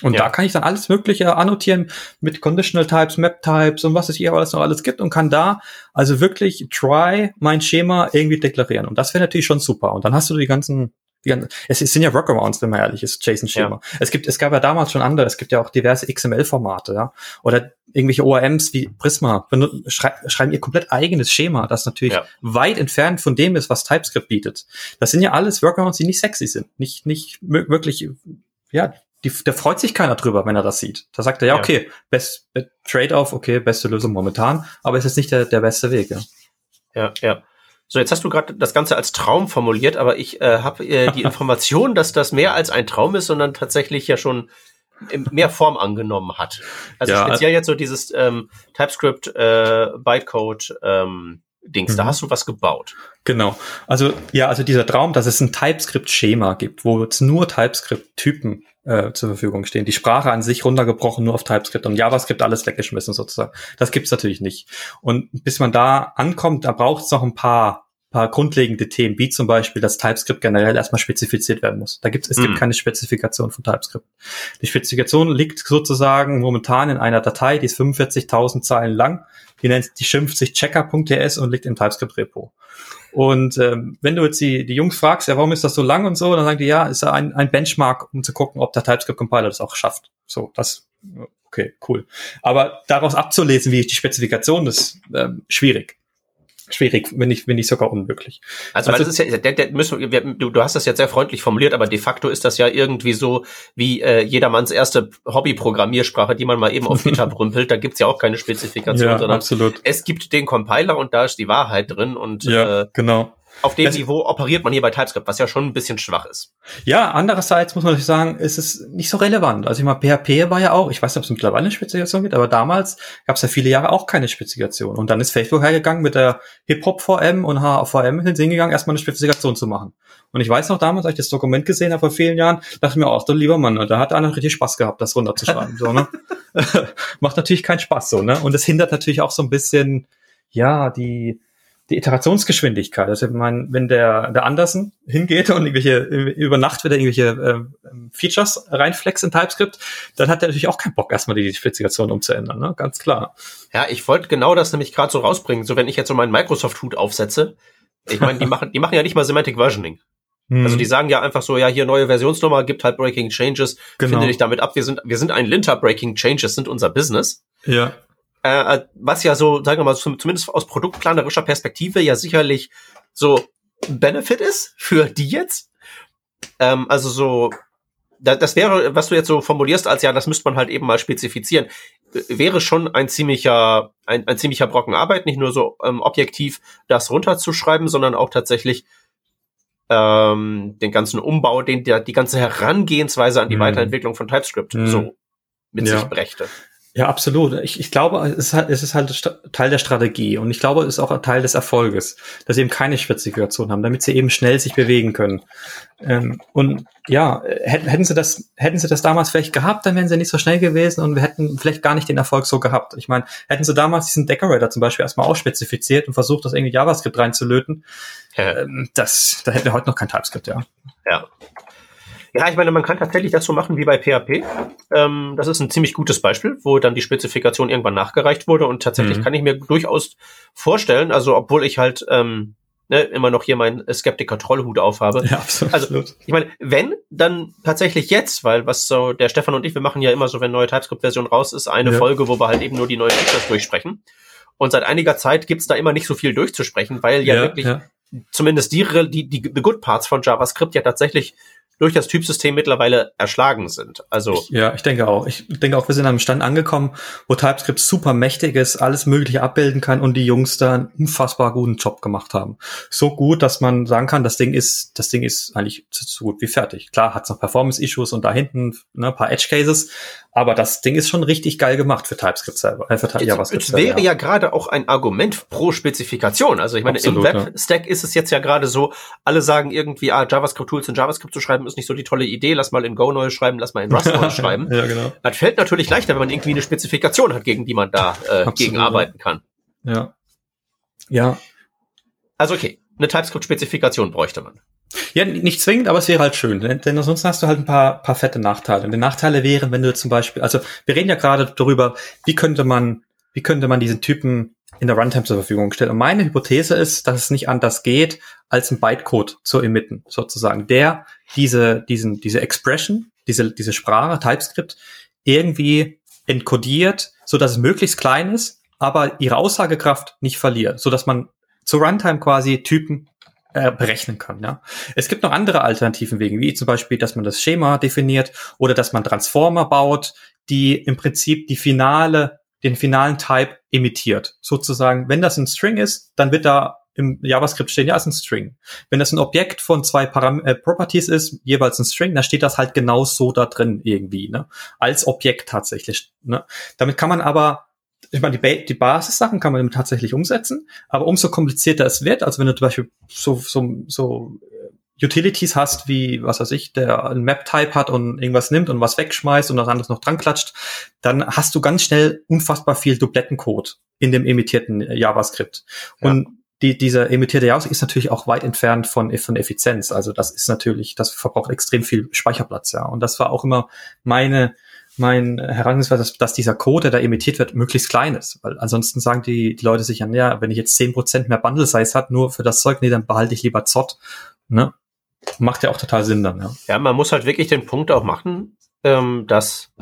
Und ja. da kann ich dann alles Mögliche annotieren mit Conditional Types, Map Types und was es hier alles noch alles gibt und kann da also wirklich try mein Schema irgendwie deklarieren. Und das wäre natürlich schon super. Und dann hast du die ganzen, die ganzen es sind ja Workarounds, wenn man ehrlich ist, JSON-Schema. Ja. Es gibt, es gab ja damals schon andere, es gibt ja auch diverse XML-Formate, ja. Oder irgendwelche ORMs wie Prisma schrei schreiben ihr komplett eigenes Schema, das natürlich ja. weit entfernt von dem ist, was TypeScript bietet. Das sind ja alles Workarounds, die nicht sexy sind, nicht, nicht wirklich, ja, die, der freut sich keiner drüber, wenn er das sieht. Da sagt er, ja, okay, best, Trade-off, okay, beste Lösung momentan, aber es ist nicht der, der beste Weg, ja. Ja, ja. So, jetzt hast du gerade das Ganze als Traum formuliert, aber ich äh, habe äh, die Information, dass das mehr als ein Traum ist, sondern tatsächlich ja schon mehr Form angenommen hat. Also ja, speziell jetzt so dieses ähm, TypeScript, äh, Bytecode, ähm, Dings, mhm. da hast du was gebaut. Genau. Also ja, also dieser Traum, dass es ein TypeScript-Schema gibt, wo jetzt nur TypeScript-Typen äh, zur Verfügung stehen. Die Sprache an sich runtergebrochen nur auf TypeScript und JavaScript alles weggeschmissen sozusagen. Das gibt's natürlich nicht. Und bis man da ankommt, da braucht es noch ein paar paar grundlegende Themen, wie zum Beispiel, dass TypeScript generell erstmal spezifiziert werden muss. Da gibt es, es gibt mhm. keine Spezifikation von TypeScript. Die Spezifikation liegt sozusagen momentan in einer Datei, die ist 45.000 Zeilen lang. Die nennt, die schimpft sich checker.ts und liegt im TypeScript-Repo. Und ähm, wenn du jetzt die, die Jungs fragst, ja, warum ist das so lang und so, dann sagen die, ja, ist ja ein, ein Benchmark, um zu gucken, ob der TypeScript-Compiler das auch schafft. So, das, okay, cool. Aber daraus abzulesen, wie die Spezifikation ist, ähm, schwierig schwierig, wenn nicht, wenn nicht sogar unmöglich. Also, also das ist ja, der, der müssen wir, du, du hast das jetzt sehr freundlich formuliert, aber de facto ist das ja irgendwie so wie äh, jedermanns erste Hobby-Programmiersprache, die man mal eben auf GitHub rümpelt. Da gibt's ja auch keine Spezifikation, ja, sondern absolut. es gibt den Compiler und da ist die Wahrheit drin und ja, äh, genau auf dem das Niveau operiert man hier bei TypeScript, was ja schon ein bisschen schwach ist. Ja, andererseits muss man natürlich sagen, ist es nicht so relevant. Also ich meine, PHP war ja auch, ich weiß nicht, ob es mittlerweile eine Spezifikation gibt, aber damals gab es ja viele Jahre auch keine Spezifikation. Und dann ist Facebook hergegangen mit der Hip-Hop-VM und HVM hingegangen, erstmal eine Spezifikation zu machen. Und ich weiß noch damals, als ich das Dokument gesehen habe vor vielen Jahren, dachte ich mir auch, oh, lieber Mann, da hat einer richtig Spaß gehabt, das runterzuschreiben. so, ne? Macht natürlich keinen Spaß so, ne? Und es hindert natürlich auch so ein bisschen, ja, die, die Iterationsgeschwindigkeit. Also ich meine, wenn der, der Andersen hingeht und irgendwelche, über Nacht wieder irgendwelche äh, Features reinflext in TypeScript, dann hat er natürlich auch keinen Bock, erstmal die Spezifikation umzuändern, ne? Ganz klar. Ja, ich wollte genau das nämlich gerade so rausbringen. So, wenn ich jetzt so meinen Microsoft-Hut aufsetze, ich meine, die machen, die machen ja nicht mal Semantic Versioning. Hm. Also die sagen ja einfach so, ja, hier neue Versionsnummer, gibt halt Breaking Changes, genau. finde dich damit ab. Wir sind, wir sind ein Linter Breaking Changes, sind unser Business. Ja. Äh, äh, was ja so, sagen wir mal, zumindest aus produktplanerischer Perspektive ja sicherlich so Benefit ist für die jetzt. Ähm, also so, da, das wäre, was du jetzt so formulierst, als ja, das müsste man halt eben mal spezifizieren, wäre schon ein ziemlicher, ein, ein ziemlicher Brocken Arbeit, nicht nur so ähm, objektiv das runterzuschreiben, sondern auch tatsächlich ähm, den ganzen Umbau, den der, die ganze Herangehensweise an die mm. Weiterentwicklung von TypeScript mm. so mit ja. sich brächte. Ja, absolut. Ich, ich glaube, es ist, halt, es ist halt Teil der Strategie und ich glaube, es ist auch ein Teil des Erfolges, dass sie eben keine Spezifikation haben, damit sie eben schnell sich bewegen können. Ähm, und ja, hätten sie das, hätten sie das damals vielleicht gehabt, dann wären sie nicht so schnell gewesen und wir hätten vielleicht gar nicht den Erfolg so gehabt. Ich meine, hätten sie damals diesen Decorator zum Beispiel erstmal ausspezifiziert und versucht, das irgendwie JavaScript reinzulöten, ja. ähm, das, da hätten wir heute noch kein TypeScript, ja. Ja. Ja, ich meine, man kann tatsächlich das so machen wie bei PHP. Ähm, das ist ein ziemlich gutes Beispiel, wo dann die Spezifikation irgendwann nachgereicht wurde und tatsächlich mhm. kann ich mir durchaus vorstellen, also obwohl ich halt ähm, ne, immer noch hier meinen Skeptiker-Trollhut aufhabe. Ja, absolut. Also, ich meine, wenn, dann tatsächlich jetzt, weil was so, der Stefan und ich, wir machen ja immer so, wenn neue TypeScript-Version raus ist, eine ja. Folge, wo wir halt eben nur die neuen Features durchsprechen. Und seit einiger Zeit gibt's da immer nicht so viel durchzusprechen, weil ja, ja wirklich ja. zumindest die, die, die Good Parts von JavaScript ja tatsächlich durch das Typsystem mittlerweile erschlagen sind. Also ja, ich denke auch. Ich denke auch, wir sind am Stand angekommen, wo TypeScript super mächtig ist, alles Mögliche abbilden kann und die Jungs da einen unfassbar guten Job gemacht haben. So gut, dass man sagen kann, das Ding ist, das Ding ist eigentlich so gut wie fertig. Klar, hat es noch Performance-Issues und da hinten ne, ein paar Edge-Cases, aber das Ding ist schon richtig geil gemacht für TypeScript selber. Äh, für JavaScript es wäre ja, ja gerade auch ein Argument pro Spezifikation. Also ich meine, Absolut, im Web-Stack ist es jetzt ja gerade so, alle sagen irgendwie, ah, JavaScript-Tools in JavaScript zu schreiben ist nicht so die tolle Idee, lass mal in Go neu schreiben, lass mal in Rust neu schreiben. ja, genau. Das fällt natürlich leichter, wenn man irgendwie eine Spezifikation hat, gegen die man da äh, gegen arbeiten kann. Ja. Ja. Also okay, eine TypeScript-Spezifikation bräuchte man. Ja, nicht zwingend, aber es wäre halt schön, denn, ansonsten hast du halt ein paar, paar fette Nachteile. Und die Nachteile wären, wenn du zum Beispiel, also wir reden ja gerade darüber, wie könnte man, wie könnte man diesen Typen in der Runtime zur Verfügung stellen. Und meine Hypothese ist, dass es nicht anders geht, als ein Bytecode zu emitten, sozusagen, der diese, diesen, diese Expression, diese, diese Sprache, TypeScript, irgendwie encodiert, so dass es möglichst klein ist, aber ihre Aussagekraft nicht verliert, so dass man zur Runtime quasi Typen äh, berechnen kann. Ja. Es gibt noch andere alternativen Wege, wie zum Beispiel, dass man das Schema definiert oder dass man Transformer baut, die im Prinzip die finale, den finalen Type imitiert. Sozusagen, wenn das ein String ist, dann wird da im JavaScript stehen ja als ein String. Wenn das ein Objekt von zwei Param äh, Properties ist, jeweils ein String, dann steht das halt genau so da drin irgendwie, ne? Als Objekt tatsächlich. Ne? Damit kann man aber ich meine, die, ba die Basissachen kann man tatsächlich umsetzen, aber umso komplizierter es wird, also wenn du zum Beispiel so, so, so äh, Utilities hast, wie, was weiß ich, der ein Map-Type hat und irgendwas nimmt und was wegschmeißt und was anderes noch dran klatscht, dann hast du ganz schnell unfassbar viel Dublettencode in dem emittierten JavaScript. Ja. Und die, dieser emittierte JavaScript ist natürlich auch weit entfernt von, von Effizienz. Also das ist natürlich, das verbraucht extrem viel Speicherplatz, ja. Und das war auch immer meine, mein Herangehensweise, dass, dass dieser Code, der da emittiert wird, möglichst klein ist. Weil ansonsten sagen die, die Leute sich an, ja, wenn ich jetzt zehn Prozent mehr Bundle-Size hat, nur für das Zeug, nee, dann behalte ich lieber Zott. Ne? Macht ja auch total Sinn dann, ja. Ja, man muss halt wirklich den Punkt auch machen, ähm, dass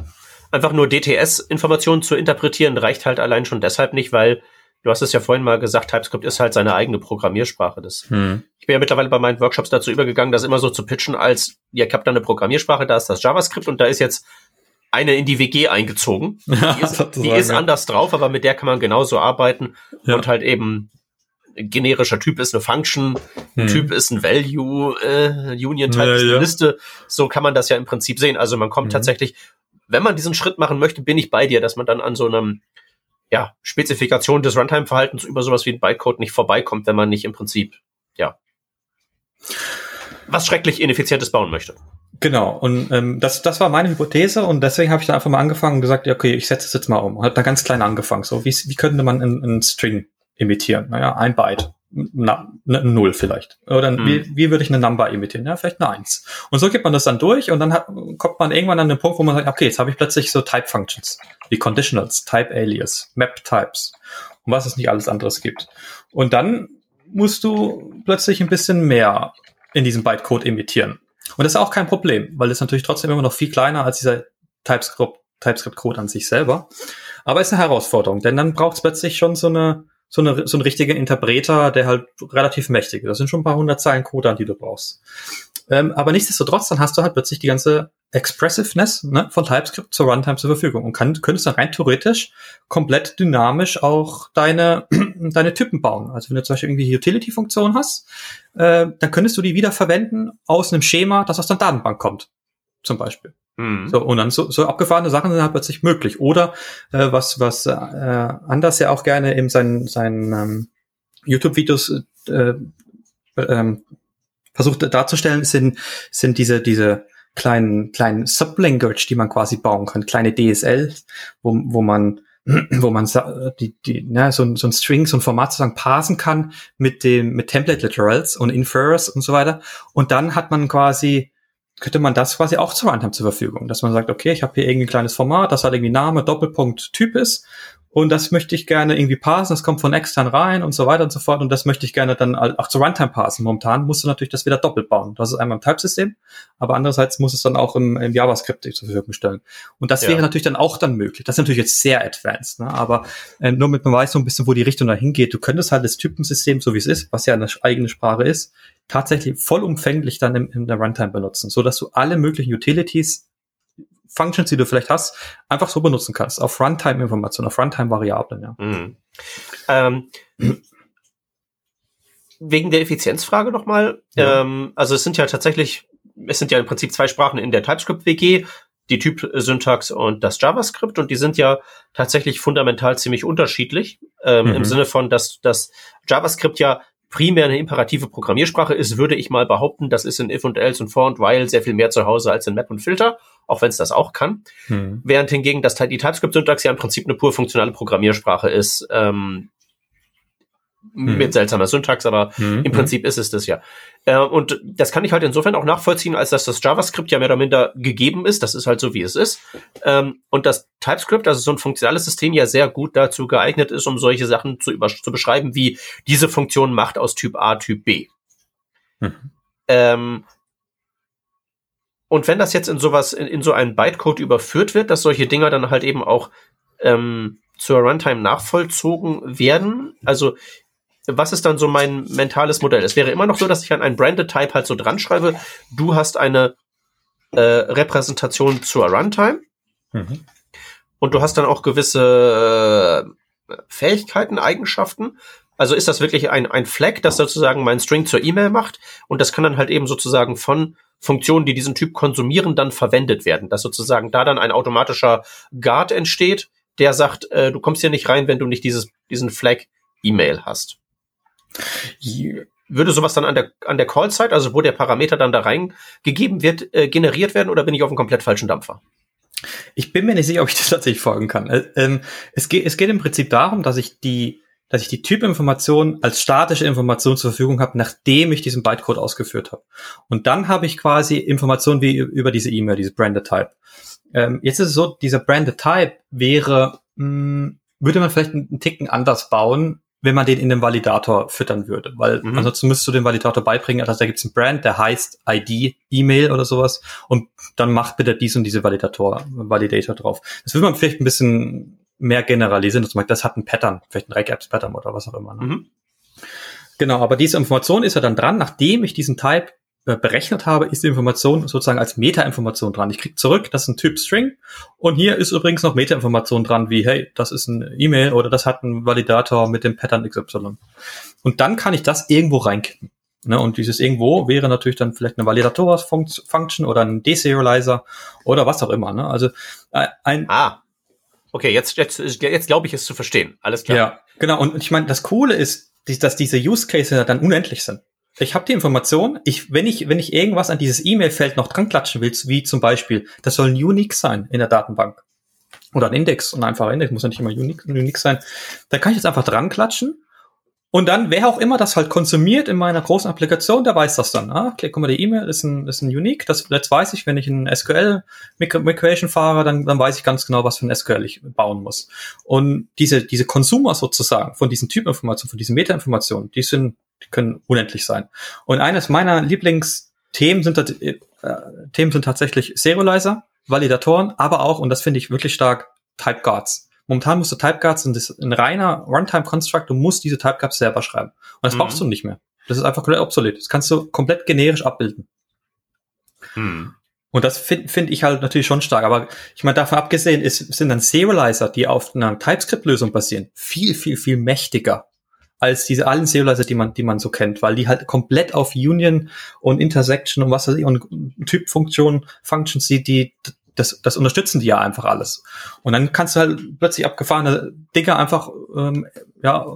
einfach nur DTS-Informationen zu interpretieren reicht halt allein schon deshalb nicht, weil du hast es ja vorhin mal gesagt, TypeScript ist halt seine eigene Programmiersprache. Das, hm. Ich bin ja mittlerweile bei meinen Workshops dazu übergegangen, das immer so zu pitchen als, ja, ich habe da eine Programmiersprache, da ist das JavaScript und da ist jetzt eine in die WG eingezogen. Die ist, die ist anders drauf, aber mit der kann man genauso arbeiten ja. und halt eben generischer Typ ist eine Function, hm. Typ ist ein Value, äh, Union Type ja, ist eine ja. Liste. So kann man das ja im Prinzip sehen. Also man kommt mhm. tatsächlich, wenn man diesen Schritt machen möchte, bin ich bei dir, dass man dann an so einem ja, Spezifikation des Runtime-Verhaltens über sowas wie ein Bytecode nicht vorbeikommt, wenn man nicht im Prinzip, ja, was schrecklich Ineffizientes bauen möchte. Genau, und ähm, das, das war meine Hypothese und deswegen habe ich dann einfach mal angefangen und gesagt, ja, okay, ich setze es jetzt mal um. Und habe da ganz klein angefangen. So, wie, wie könnte man einen String imitieren? Naja, ein Byte. Na, eine Null vielleicht. Oder hm. wie, wie würde ich eine Number imitieren? Ja, vielleicht eine Eins. Und so geht man das dann durch und dann hat, kommt man irgendwann an den Punkt, wo man sagt, okay, jetzt habe ich plötzlich so Type Functions, wie Conditionals, Type Alias, Map Types und was es nicht alles anderes gibt. Und dann musst du plötzlich ein bisschen mehr in diesem Bytecode imitieren. Und das ist auch kein Problem, weil das natürlich trotzdem immer noch viel kleiner als dieser TypeScript, TypeScript-Code an sich selber. Aber ist eine Herausforderung, denn dann braucht es plötzlich schon so eine, so eine, so ein richtiger Interpreter, der halt relativ mächtig ist. Das sind schon ein paar hundert Zeilen Code, an die du brauchst. Ähm, aber nichtsdestotrotz, dann hast du halt plötzlich die ganze Expressiveness ne, von TypeScript zur Runtime zur Verfügung und kann, könntest dann rein theoretisch komplett dynamisch auch deine, deine Typen bauen. Also wenn du zum Beispiel irgendwie Utility-Funktion hast, äh, dann könntest du die wieder verwenden aus einem Schema, das aus der Datenbank kommt. Zum Beispiel. Mhm. So, und dann so, so abgefahrene Sachen sind halt plötzlich möglich. Oder äh, was, was äh, Anders ja auch gerne in seinen, seinen ähm, YouTube-Videos äh, ähm, versucht darzustellen, sind, sind diese, diese kleinen, kleinen Sublanguage, die man quasi bauen kann, kleine DSL, wo, wo man wo man die, die, ne, so, so ein String, so ein Format sozusagen parsen kann mit dem, mit Template Literals und Inferers und so weiter. Und dann hat man quasi, könnte man das quasi auch zur Runtime zur Verfügung, dass man sagt, okay, ich habe hier irgendwie ein kleines Format, das hat irgendwie Name, Doppelpunkt, Typ ist und das möchte ich gerne irgendwie parsen, das kommt von extern rein und so weiter und so fort und das möchte ich gerne dann auch zur Runtime parsen. Momentan musst du natürlich das wieder doppelt bauen. Das ist einmal im Type-System, aber andererseits muss es dann auch im, im JavaScript zur Verfügung stellen. Und das ja. wäre natürlich dann auch dann möglich. Das ist natürlich jetzt sehr advanced, ne? aber äh, nur mit man weiß so ein bisschen, wo die Richtung dahin geht. Du könntest halt das Typensystem, so wie es ist, was ja eine eigene Sprache ist, tatsächlich vollumfänglich dann in, in der Runtime benutzen, so dass du alle möglichen Utilities Functions, die du vielleicht hast, einfach so benutzen kannst. Auf Runtime-Informationen, auf Runtime-Variablen, ja. Mhm. Ähm, wegen der Effizienzfrage nochmal. Ja. Ähm, also es sind ja tatsächlich, es sind ja im Prinzip zwei Sprachen in der TypeScript-WG, die Typ-Syntax und das JavaScript und die sind ja tatsächlich fundamental ziemlich unterschiedlich ähm, mhm. im Sinne von, dass das JavaScript ja primär eine imperative Programmiersprache ist, würde ich mal behaupten, das ist in if und else und for und while sehr viel mehr zu Hause als in map und filter auch wenn es das auch kann. Hm. Während hingegen das, die TypeScript-Syntax ja im Prinzip eine pur funktionale Programmiersprache ist, ähm, hm. mit seltsamer Syntax, aber hm. im Prinzip ist es das ja. Äh, und das kann ich halt insofern auch nachvollziehen, als dass das JavaScript ja mehr oder minder gegeben ist. Das ist halt so, wie es ist. Ähm, und das TypeScript, also so ein funktionales System, ja sehr gut dazu geeignet ist, um solche Sachen zu, zu beschreiben, wie diese Funktion macht aus Typ A, Typ B. Mhm. Ähm, und wenn das jetzt in sowas, in, in so einen Bytecode überführt wird, dass solche Dinger dann halt eben auch ähm, zur Runtime nachvollzogen werden, also was ist dann so mein mentales Modell? Es wäre immer noch so, dass ich an ein Branded Type halt so dran schreibe, du hast eine äh, Repräsentation zur Runtime mhm. und du hast dann auch gewisse äh, Fähigkeiten, Eigenschaften, Also ist das wirklich ein, ein Flag, das sozusagen mein String zur E-Mail macht und das kann dann halt eben sozusagen von Funktionen, die diesen Typ konsumieren, dann verwendet werden. Dass sozusagen da dann ein automatischer Guard entsteht, der sagt, äh, du kommst hier nicht rein, wenn du nicht dieses, diesen Flag E-Mail hast. Würde sowas dann an der, an der Call-Zeit, also wo der Parameter dann da reingegeben wird, äh, generiert werden oder bin ich auf einem komplett falschen Dampfer? Ich bin mir nicht sicher, ob ich das tatsächlich folgen kann. Äh, ähm, es, geht, es geht im Prinzip darum, dass ich die, dass ich die Typinformation als statische Information zur Verfügung habe, nachdem ich diesen Bytecode ausgeführt habe. Und dann habe ich quasi Informationen wie über diese E-Mail, diese Branded Type. Ähm, jetzt ist es so, dieser Branded Type wäre, mh, hm, würde man vielleicht einen Ticken anders bauen, wenn man den in den Validator füttern würde. Weil mhm. ansonsten müsstest du den Validator beibringen, also da gibt es einen Brand, der heißt ID, E-Mail oder sowas und dann macht bitte dies und diese Validator, Validator drauf. Das würde man vielleicht ein bisschen mehr generalisieren, man das hat ein Pattern, vielleicht ein Regex-Pattern oder was auch immer. Ne? Mhm. Genau, aber diese Information ist ja dann dran, nachdem ich diesen Type äh, berechnet habe, ist die Information sozusagen als Meta-Information dran. Ich krieg zurück, das ist ein Typ String und hier ist übrigens noch Meta-Information dran, wie hey, das ist ein E-Mail oder das hat ein Validator mit dem Pattern XY. Und dann kann ich das irgendwo reinkippen. Ne, und dieses irgendwo wäre natürlich dann vielleicht eine Validator-Function oder ein Deserializer oder was auch immer. Ne? Also äh, ein Ah, okay, jetzt jetzt jetzt glaube ich es zu verstehen. Alles klar. Ja, genau. Und ich meine, das Coole ist, dass diese Use Cases dann unendlich sind. Ich habe die Information, ich, wenn ich, wenn ich irgendwas an dieses E-Mail-Feld noch dran klatschen will, wie zum Beispiel, das soll ein Unique sein in der Datenbank. Oder ein Index, ein einfacher Index, muss ja nicht immer unique, unique sein. Da kann ich jetzt einfach dran klatschen und dann, wer auch immer das halt konsumiert in meiner großen Applikation, der weiß das dann. Ah, okay, guck mal, die E-Mail ist ein, ist ein Unique. Das, jetzt weiß ich, wenn ich ein SQL Migration fahre, dann, dann weiß ich ganz genau, was für ein SQL ich bauen muss. Und diese, diese Consumer sozusagen von diesen Typinformationen, von diesen Metainformationen, die sind, die können unendlich sein. Und eines meiner Lieblingsthemen sind, äh, Themen sind tatsächlich Serializer, Validatoren, aber auch, und das finde ich wirklich stark, Type Guards. Momentan musst du das ist ein reiner Runtime-Construct, du musst diese Typeguards selber schreiben. Und das mhm. brauchst du nicht mehr. Das ist einfach komplett obsolet. Das kannst du komplett generisch abbilden. Mhm. Und das finde find ich halt natürlich schon stark. Aber ich meine, davon abgesehen ist, sind dann Serializer, die auf einer TypeScript-Lösung basieren, viel, viel, viel mächtiger als diese allen Serializer, die man, die man so kennt, weil die halt komplett auf Union und Intersection und was weiß ich und Typfunktionen, Functions, die, die das, das unterstützen die ja einfach alles. Und dann kannst du halt plötzlich abgefahrene Dinge einfach ähm, ja,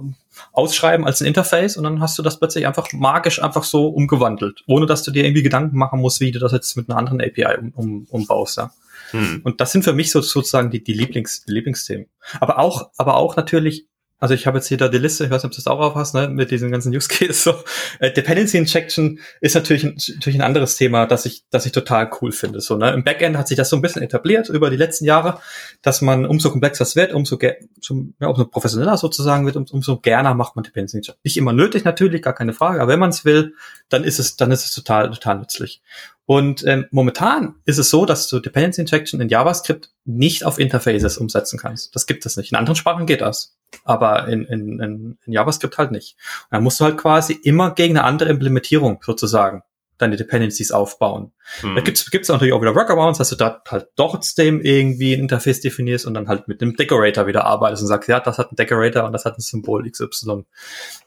ausschreiben als ein Interface und dann hast du das plötzlich einfach magisch einfach so umgewandelt, ohne dass du dir irgendwie Gedanken machen musst, wie du das jetzt mit einer anderen API um, um, umbaust. Ja. Hm. Und das sind für mich so, sozusagen die, die, Lieblings, die Lieblingsthemen. Aber auch, aber auch natürlich also ich habe jetzt hier da die Liste, ich weiß nicht, ob du das auch aufhast, ne, mit diesen ganzen Use Cases. So. Äh, Dependency Injection ist natürlich ein, natürlich ein anderes Thema, das ich, das ich total cool finde. So, ne? Im Backend hat sich das so ein bisschen etabliert über die letzten Jahre, dass man umso komplexer es wird, umso, zum, ja, umso professioneller sozusagen wird, um, umso gerne macht man Dependency Injection. Nicht immer nötig natürlich, gar keine Frage, aber wenn man es will, dann ist es, dann ist es total, total nützlich. Und ähm, momentan ist es so, dass du Dependency Injection in JavaScript nicht auf Interfaces umsetzen kannst. Das gibt es nicht. In anderen Sprachen geht das, aber in, in, in, in JavaScript halt nicht. Und dann musst du halt quasi immer gegen eine andere Implementierung sozusagen deine Dependencies aufbauen. Mhm. Da gibt's gibt's natürlich auch wieder Workarounds, dass du da halt trotzdem irgendwie ein Interface definierst und dann halt mit einem Decorator wieder arbeitest und sagst, ja, das hat ein Decorator und das hat ein Symbol XY.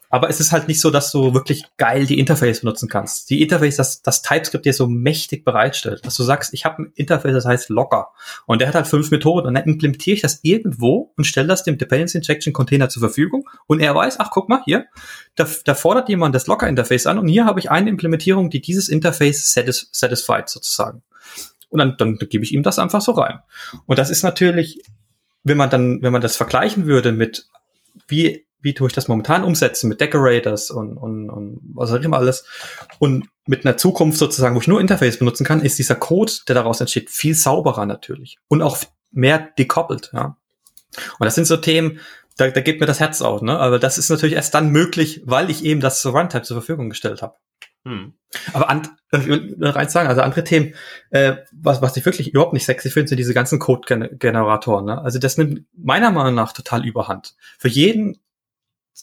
Aber es ist halt nicht so, dass du wirklich geil die Interface benutzen kannst. Die Interface, das, das TypeScript dir so mächtig bereitstellt, dass du sagst, ich habe ein Interface, das heißt locker. Und der hat halt fünf Methoden. Und dann implementiere ich das irgendwo und stelle das dem Dependency Injection Container zur Verfügung. Und er weiß, ach, guck mal, hier, da, da fordert jemand das Locker-Interface an. Und hier habe ich eine Implementierung, die dieses Interface satis satisfied sozusagen. Und dann, dann gebe ich ihm das einfach so rein. Und das ist natürlich, wenn man dann, wenn man das vergleichen würde mit wie wie tue ich das momentan umsetzen mit Decorators und, und, und was auch immer alles. Und mit einer Zukunft sozusagen, wo ich nur Interface benutzen kann, ist dieser Code, der daraus entsteht, viel sauberer natürlich. Und auch mehr dekoppelt, ja. Und das sind so Themen, da, da geht mir das Herz auf, ne? Aber das ist natürlich erst dann möglich, weil ich eben das Runtime zur Verfügung gestellt habe. Hm. Aber an, äh, ich will rein sagen, also andere Themen, äh, was, was ich wirklich überhaupt nicht sexy finde, sind diese ganzen Code-Generatoren. Ne? Also das nimmt meiner Meinung nach total überhand. Für jeden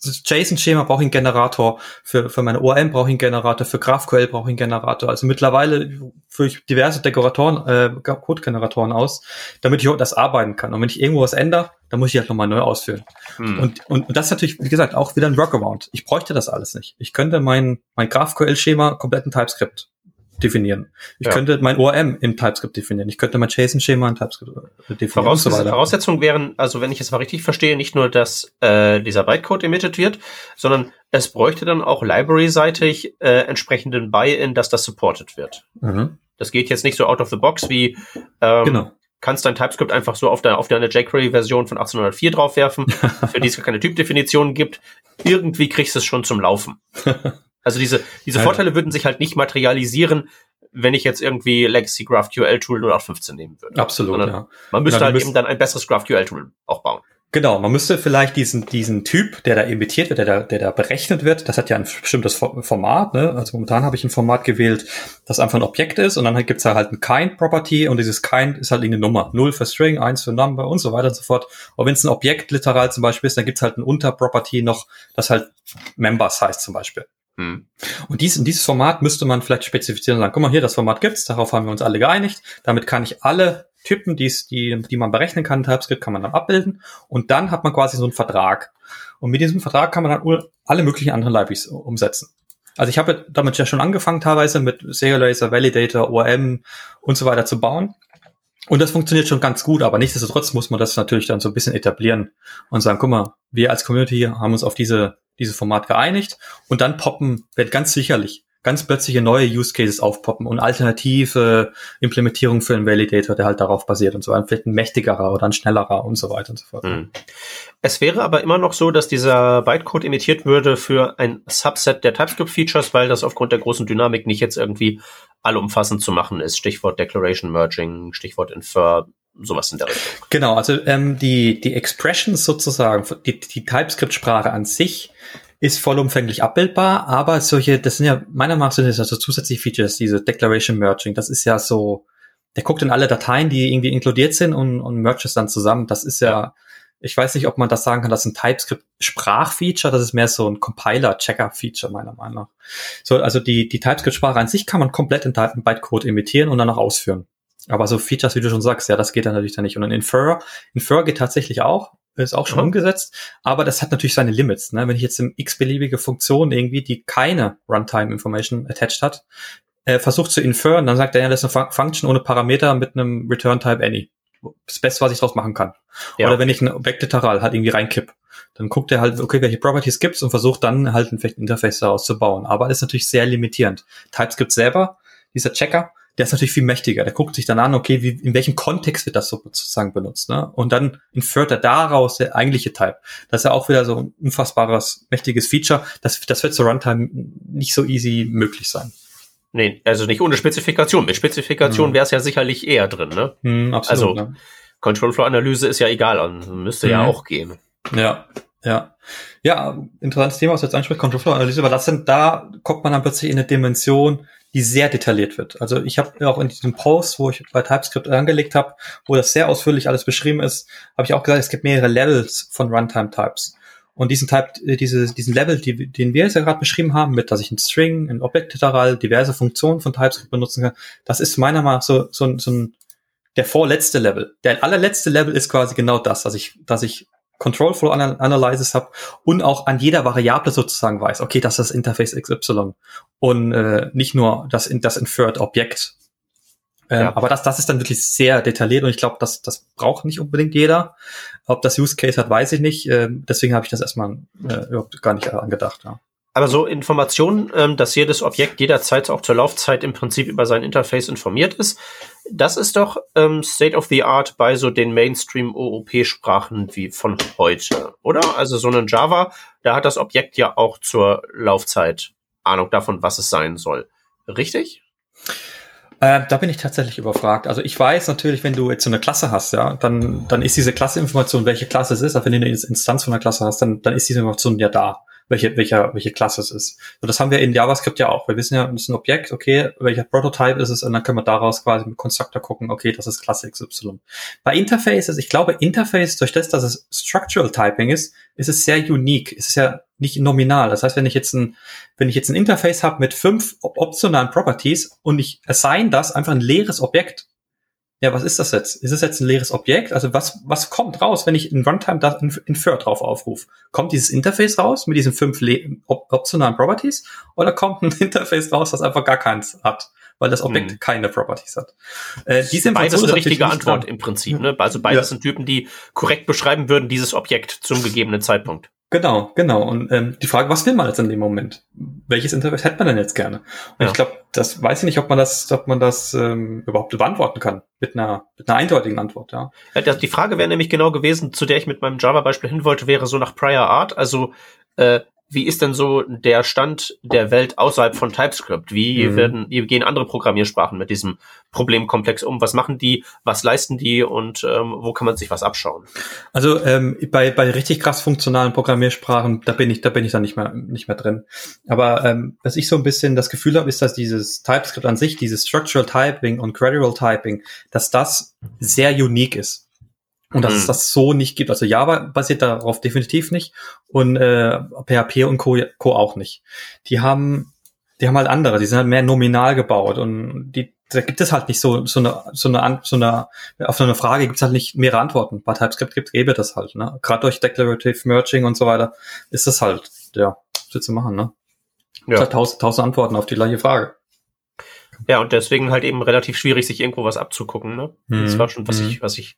JSON-Schema brauche ich einen Generator, für, für meine ORM brauche ich einen Generator, für GraphQL brauche ich einen Generator. Also mittlerweile führe ich diverse Dekoratoren, äh, Code-Generatoren aus, damit ich das arbeiten kann. Und wenn ich irgendwo was ändere, dann muss ich halt nochmal neu ausführen. Hm. Und, und, und das ist natürlich, wie gesagt, auch wieder ein Workaround. Ich bräuchte das alles nicht. Ich könnte mein, mein GraphQL-Schema komplett in TypeScript definieren. Ich ja. könnte mein ORM im TypeScript definieren. Ich könnte mein JSON-Schema in TypeScript äh, definieren. Voraus so Voraussetzungen wären, also wenn ich es mal richtig verstehe, nicht nur, dass äh, dieser Bytecode emitted wird, sondern es bräuchte dann auch library-seitig äh, entsprechenden Buy-in, dass das supported wird. Mhm. Das geht jetzt nicht so out of the box wie ähm, genau kannst dein TypeScript einfach so auf, der, auf deine jQuery-Version von 1804 draufwerfen, für die es keine Typdefinition gibt. Irgendwie kriegst du es schon zum Laufen. Also diese, diese ja, Vorteile würden sich halt nicht materialisieren, wenn ich jetzt irgendwie Legacy GraphQL Tool 0815 nehmen würde. Absolut, Sondern ja. Man müsste genau, halt eben dann ein besseres GraphQL Tool auch bauen. Genau, man müsste vielleicht diesen, diesen Typ, der da imitiert wird, der da, der da berechnet wird, das hat ja ein bestimmtes Format, ne? Also momentan habe ich ein Format gewählt, das einfach ein Objekt ist und dann gibt's da halt ein Kind-Property und dieses Kind ist halt eine Nummer. 0 für String, 1 für Number und so weiter und so fort. Und wenn es ein Objekt literal zum Beispiel ist, dann gibt's halt ein Unter-Property noch, das halt Members heißt zum Beispiel. Hm. Und dies, dieses Format müsste man vielleicht spezifizieren und sagen, guck mal hier, das Format gibt's, darauf haben wir uns alle geeinigt. Damit kann ich alle Typen, die's, die, die man berechnen kann, TypeScript kann man dann abbilden und dann hat man quasi so einen Vertrag. Und mit diesem Vertrag kann man dann alle möglichen anderen Libraries umsetzen. Also ich habe damit ja schon angefangen, teilweise mit Serializer, Validator, ORM und so weiter zu bauen. Und das funktioniert schon ganz gut, aber nichtsdestotrotz muss man das natürlich dann so ein bisschen etablieren und sagen, guck mal, wir als Community haben uns auf diese, dieses Format geeinigt und dann poppen, wird ganz sicherlich ganz plötzliche neue Use Cases aufpoppen und alternative Implementierung für einen Validator, der halt darauf basiert und so. Vielleicht ein mächtigerer oder ein schnellerer und so weiter und so fort. Mhm. Es wäre aber immer noch so, dass dieser Bytecode emittiert würde für ein Subset der TypeScript-Features, weil das aufgrund der großen Dynamik nicht jetzt irgendwie allumfassend zu machen ist. Stichwort Declaration Merging, Stichwort Infer, sowas in der Richtung. Genau, also ähm, die, die Expressions sozusagen, die, die TypeScript-Sprache an sich ist vollumfänglich abbildbar, aber solche, das sind ja, meiner Meinung nach sind das also zusätzliche Features, diese Declaration Merging, das ist ja so, der guckt in alle Dateien, die irgendwie inkludiert sind und, und mergt es dann zusammen. Das ist ja, ich weiß nicht, ob man das sagen kann, das ist ein TypeScript-Sprachfeature, das ist mehr so ein Compiler-Checker-Feature, meiner Meinung nach. So, also die, die TypeScript-Sprache an sich kann man komplett in Bytecode imitieren und dann auch ausführen. Aber so Features, wie du schon sagst, ja, das geht dann natürlich dann nicht. Und ein Infer, Infer geht tatsächlich auch, ist auch schon mhm. umgesetzt, aber das hat natürlich seine Limits. Ne? Wenn ich jetzt eine x-beliebige Funktion irgendwie, die keine Runtime Information attached hat, äh, versucht zu inferen, dann sagt er, ja, das ist eine Function ohne Parameter mit einem Return Type Any. Das Beste, was ich draus machen kann. Ja. Oder wenn ich ein Objekt literal halt irgendwie reinkipp, dann guckt er halt, okay, welche Properties gibt's und versucht dann halt ein Interface daraus zu bauen. Aber ist natürlich sehr limitierend. TypeScript selber, dieser Checker, der ist natürlich viel mächtiger. Der guckt sich dann an, okay, wie, in welchem Kontext wird das sozusagen benutzt, ne? Und dann infert er daraus der eigentliche Type. Das ist ja auch wieder so ein unfassbares, mächtiges Feature. Das, das wird zur Runtime nicht so easy möglich sein. Nee, also nicht ohne Spezifikation. Mit Spezifikation mhm. wäre es ja sicherlich eher drin, ne? Mhm, absolut, also, ne? Control Flow Analyse ist ja egal, also müsste mhm. ja auch gehen. Ja, ja. Ja, interessantes Thema, was du jetzt ansprichst, Control Flow Analyse, weil das sind, da kommt man dann plötzlich in eine Dimension, die sehr detailliert wird. Also ich habe auch in diesem Post, wo ich bei TypeScript angelegt habe, wo das sehr ausführlich alles beschrieben ist, habe ich auch gesagt, es gibt mehrere Levels von Runtime-Types. Und diesen Type, äh, diese, diesen Level, die, den wir jetzt ja gerade beschrieben haben, mit, dass ich ein String, ein Objekt literal, diverse Funktionen von TypeScript benutzen kann, das ist meiner Meinung nach so, so, so ein, der vorletzte Level. Der allerletzte Level ist quasi genau das, dass ich, dass ich Control Flow Analysis habe und auch an jeder Variable sozusagen weiß, okay, das ist das Interface XY und äh, nicht nur das, das Inferred Objekt. Ähm, ja. Aber das, das ist dann wirklich sehr detailliert und ich glaube, das, das braucht nicht unbedingt jeder. Ob das Use Case hat, weiß ich nicht. Ähm, deswegen habe ich das erstmal äh, überhaupt gar nicht angedacht. Ja. Aber so Informationen, ähm, dass jedes Objekt jederzeit auch zur Laufzeit im Prinzip über sein Interface informiert ist, das ist doch ähm, State of the Art bei so den Mainstream OOP-Sprachen wie von heute, oder? Also so ein Java, da hat das Objekt ja auch zur Laufzeit Ahnung davon, was es sein soll. Richtig? Äh, da bin ich tatsächlich überfragt. Also ich weiß natürlich, wenn du jetzt so eine Klasse hast, ja, dann, dann ist diese Klasseinformation, welche Klasse es ist, aber wenn du eine Instanz von einer Klasse hast, dann, dann ist diese Information ja da welche, welcher, welche Klasse es ist. Und das haben wir in JavaScript ja auch. Wir wissen ja, es ist ein Objekt, okay, welcher Prototype ist es, und dann können wir daraus quasi mit Constructor gucken, okay, das ist Klasse XY. Bei Interfaces, ich glaube, Interface, durch das, dass es Structural Typing ist, ist es sehr unique. Es ist ja nicht nominal. Das heißt, wenn ich jetzt ein, wenn ich jetzt ein Interface habe mit fünf optionalen Properties und ich assign das einfach ein leeres Objekt, ja, was ist das jetzt? Ist es jetzt ein leeres Objekt? Also was, was kommt raus, wenn ich in Runtime das Infer drauf aufrufe? Kommt dieses Interface raus mit diesen fünf op optionalen Properties oder kommt ein Interface raus, das einfach gar keins hat? weil das Objekt hm. keine Properties hat. Äh, diese beides ist eine richtige Antwort im Prinzip. Ne? Also beides ja. sind Typen, die korrekt beschreiben würden, dieses Objekt zum gegebenen Zeitpunkt. Genau, genau. Und ähm, die Frage, was will man jetzt in dem Moment? Welches Interface hätte man denn jetzt gerne? Und ja. ich glaube, das weiß ich nicht, ob man das, ob man das ähm, überhaupt beantworten kann mit einer, mit einer eindeutigen Antwort. Ja. ja die Frage wäre nämlich genau gewesen, zu der ich mit meinem Java-Beispiel hin wollte, wäre so nach Prior Art. Also äh, wie ist denn so der Stand der Welt außerhalb von TypeScript? Wie mhm. werden, wie gehen andere Programmiersprachen mit diesem Problemkomplex um? Was machen die? Was leisten die? Und ähm, wo kann man sich was abschauen? Also ähm, bei, bei richtig krass funktionalen Programmiersprachen, da bin ich, da bin ich dann nicht mehr, nicht mehr drin. Aber ähm, was ich so ein bisschen das Gefühl habe, ist, dass dieses TypeScript an sich, dieses Structural Typing und Gradual Typing, dass das sehr unique ist. Und dass mhm. es das so nicht gibt. Also Java basiert darauf definitiv nicht und äh, PHP und Co, Co. auch nicht. Die haben, die haben halt andere, die sind halt mehr nominal gebaut und die, da gibt es halt nicht so, so eine, so eine, so eine, auf so eine Frage gibt es halt nicht mehrere Antworten. Bei TypeScript gibt, gäbe das halt, ne? Gerade durch Declarative Merging und so weiter ist das halt, ja, was zu machen, ne? Ja. Halt tausend, tausend Antworten auf die gleiche Frage. Ja, und deswegen halt eben relativ schwierig, sich irgendwo was abzugucken, ne? Mhm. Das war schon, was mhm. ich, was ich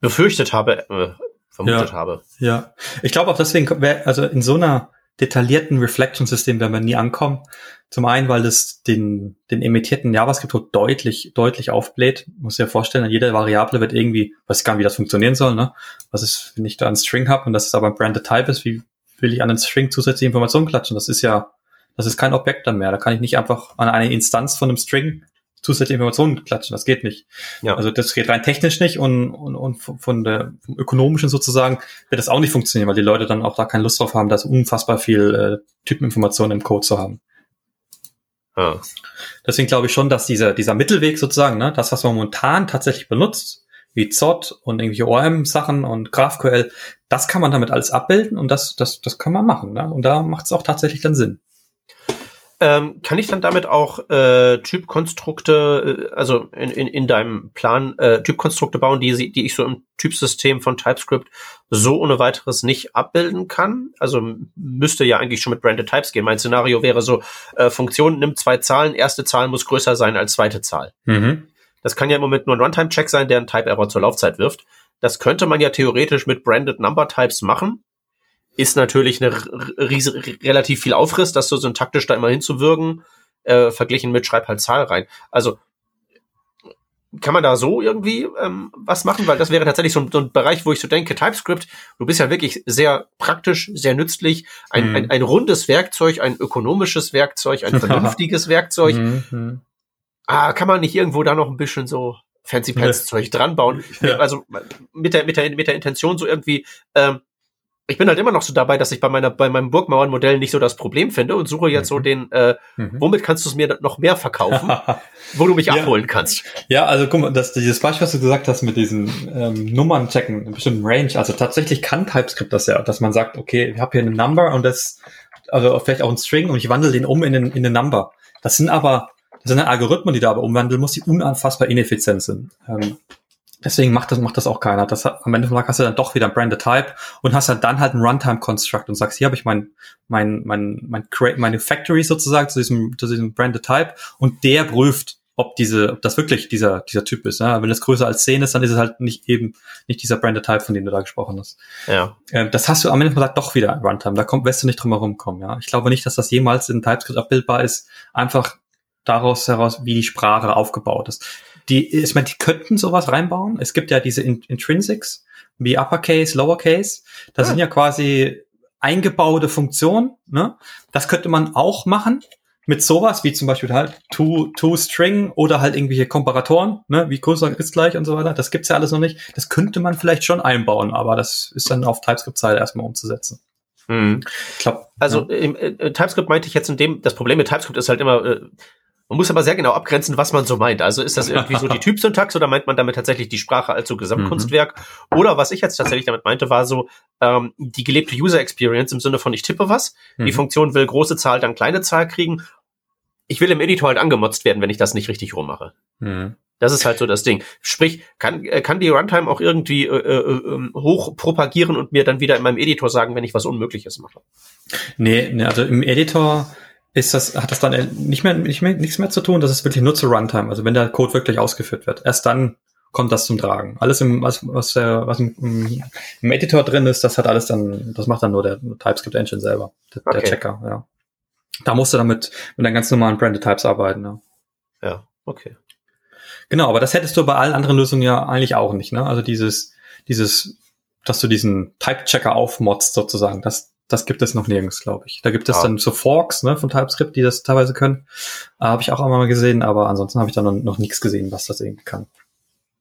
befürchtet habe, äh, vermutet ja, habe. Ja, ich glaube auch deswegen, wär, also in so einer detaillierten Reflection-System werden wir nie ankommen. Zum einen, weil es den, den emittierten JavaScript-Code deutlich, deutlich aufbläht. Muss dir vorstellen, jede Variable wird irgendwie, weiß gar nicht, wie das funktionieren soll, ne? Was ist, wenn ich da einen String habe und das ist aber ein branded Type ist, wie will ich an den String zusätzliche Informationen klatschen? Das ist ja, das ist kein Objekt dann mehr. Da kann ich nicht einfach an eine Instanz von einem String zusätzliche Informationen klatschen. Das geht nicht. Ja. Also das geht rein technisch nicht und, und, und von der vom ökonomischen sozusagen wird das auch nicht funktionieren, weil die Leute dann auch da keine Lust drauf haben, da unfassbar viel äh, Typeninformationen im Code zu haben. Ja. Deswegen glaube ich schon, dass dieser, dieser Mittelweg sozusagen, ne, das, was man momentan tatsächlich benutzt, wie ZOT und irgendwelche ORM-Sachen und GraphQL, das kann man damit alles abbilden und das, das, das kann man machen. Ne? Und da macht es auch tatsächlich dann Sinn. Ähm, kann ich dann damit auch äh, Typkonstrukte, äh, also in, in, in deinem Plan äh, Typkonstrukte bauen, die, die ich so im Typsystem von TypeScript so ohne weiteres nicht abbilden kann? Also müsste ja eigentlich schon mit Branded Types gehen. Mein Szenario wäre so, äh, Funktion nimmt zwei Zahlen, erste Zahl muss größer sein als zweite Zahl. Mhm. Das kann ja im Moment nur ein Runtime-Check sein, der einen Type-Error zur Laufzeit wirft. Das könnte man ja theoretisch mit Branded Number Types machen ist natürlich eine relativ viel Aufriss, das so syntaktisch da immer hinzuwirken, äh, verglichen mit Schreib halt Zahl rein. Also kann man da so irgendwie ähm, was machen? Weil das wäre tatsächlich so ein, so ein, Bereich, wo ich so denke, TypeScript, du bist ja wirklich sehr praktisch, sehr nützlich, ein, mhm. ein, ein rundes Werkzeug, ein ökonomisches Werkzeug, ein vernünftiges Werkzeug. Mhm. Ah, kann man nicht irgendwo da noch ein bisschen so Fancy Pants Zeug dran bauen? Ja. Also mit der, mit der, mit der Intention so irgendwie, ähm, ich bin halt immer noch so dabei, dass ich bei meiner bei meinem Burgmauernmodell nicht so das Problem finde und suche jetzt mhm. so den, äh, mhm. womit kannst du es mir noch mehr verkaufen, wo du mich ja. abholen kannst. Ja, also guck mal, das, dieses Beispiel, was du gesagt hast mit diesen ähm, Nummern checken, in bestimmten Range, also tatsächlich kann TypeScript das ja, dass man sagt, okay, ich habe hier eine Number und das, also vielleicht auch ein String und ich wandle den um in, den, in eine Number. Das sind aber, das sind Algorithmen, die da aber umwandeln muss, die unanfassbar ineffizient sind. Ähm, Deswegen macht das, macht das auch keiner. Das hat, am Ende vom Tag hast du dann doch wieder ein Branded Type und hast dann, dann halt ein Runtime Construct und sagst, hier habe ich mein, mein, mein, mein, meine Factory sozusagen zu diesem, zu diesem Branded Type und der prüft, ob diese, ob das wirklich dieser, dieser Typ ist. Ja? Wenn es größer als 10 ist, dann ist es halt nicht eben, nicht dieser Branded Type, von dem du da gesprochen hast. Ja. Ähm, das hast du am Ende vom Tag doch wieder ein Runtime. Da kommt, wirst du nicht drum herum kommen, ja. Ich glaube nicht, dass das jemals in TypeScript abbildbar ist. Einfach daraus heraus, wie die Sprache aufgebaut ist. Die, ich meine, die könnten sowas reinbauen. Es gibt ja diese Intrinsics, wie Uppercase, Lowercase. Das ja. sind ja quasi eingebaute Funktionen. Ne? Das könnte man auch machen mit sowas, wie zum Beispiel halt to, to string oder halt irgendwelche Komparatoren, ne, wie größer ist gleich und so weiter. Das gibt's ja alles noch nicht. Das könnte man vielleicht schon einbauen, aber das ist dann auf TypeScript-Seite erstmal umzusetzen. Mhm. Ich glaub, also ja. im äh, TypeScript meinte ich jetzt in dem, das Problem mit TypeScript ist halt immer, äh, man muss aber sehr genau abgrenzen, was man so meint. Also ist das irgendwie so die Typsyntax oder meint man damit tatsächlich die Sprache als so Gesamtkunstwerk? Mhm. Oder was ich jetzt tatsächlich damit meinte, war so ähm, die gelebte User Experience im Sinne von ich tippe was, mhm. die Funktion will große Zahl, dann kleine Zahl kriegen. Ich will im Editor halt angemotzt werden, wenn ich das nicht richtig rummache. Mhm. Das ist halt so das Ding. Sprich, kann, äh, kann die Runtime auch irgendwie äh, äh, ähm, hoch propagieren und mir dann wieder in meinem Editor sagen, wenn ich was Unmögliches mache? Nee, nee also im Editor ist das, hat das dann nicht mehr, nicht mehr, nichts mehr zu tun. Das ist wirklich nur zur Runtime. Also wenn der Code wirklich ausgeführt wird. Erst dann kommt das zum Tragen. Alles im, was, was, äh, was im, im Editor drin ist, das hat alles dann, das macht dann nur der TypeScript Engine selber, der, okay. der Checker, ja. Da musst du damit mit deinen ganz normalen Branded Types arbeiten, ja. Ja, okay. Genau, aber das hättest du bei allen anderen Lösungen ja eigentlich auch nicht, ne? Also dieses, dieses, dass du diesen Type-Checker aufmodst sozusagen, das, das gibt es noch nirgends, glaube ich. Da gibt es ja. dann so Forks ne, von TypeScript, die das teilweise können. Äh, habe ich auch einmal mal gesehen, aber ansonsten habe ich da noch, noch nichts gesehen, was das irgendwie kann.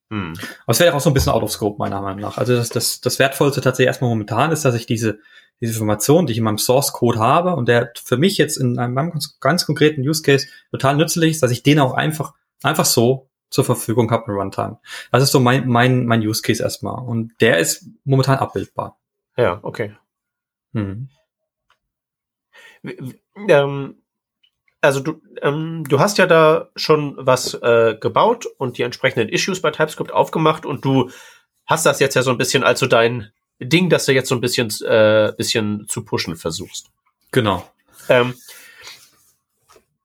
Hm. Aber es wäre auch so ein bisschen out of scope, meiner Meinung nach. Also das, das, das Wertvollste tatsächlich erstmal momentan ist, dass ich diese, diese Information, die ich in meinem Source Code habe und der für mich jetzt in einem ganz, ganz konkreten Use Case total nützlich ist, dass ich den auch einfach, einfach so zur Verfügung habe in Runtime. Das ist so mein, mein, mein Use Case erstmal. Und der ist momentan abbildbar. Ja, okay. Hm. Ähm, also du, ähm, du hast ja da schon was äh, gebaut und die entsprechenden Issues bei TypeScript aufgemacht und du hast das jetzt ja so ein bisschen als so dein Ding, das du jetzt so ein bisschen, äh, bisschen zu pushen versuchst. Genau. Ähm,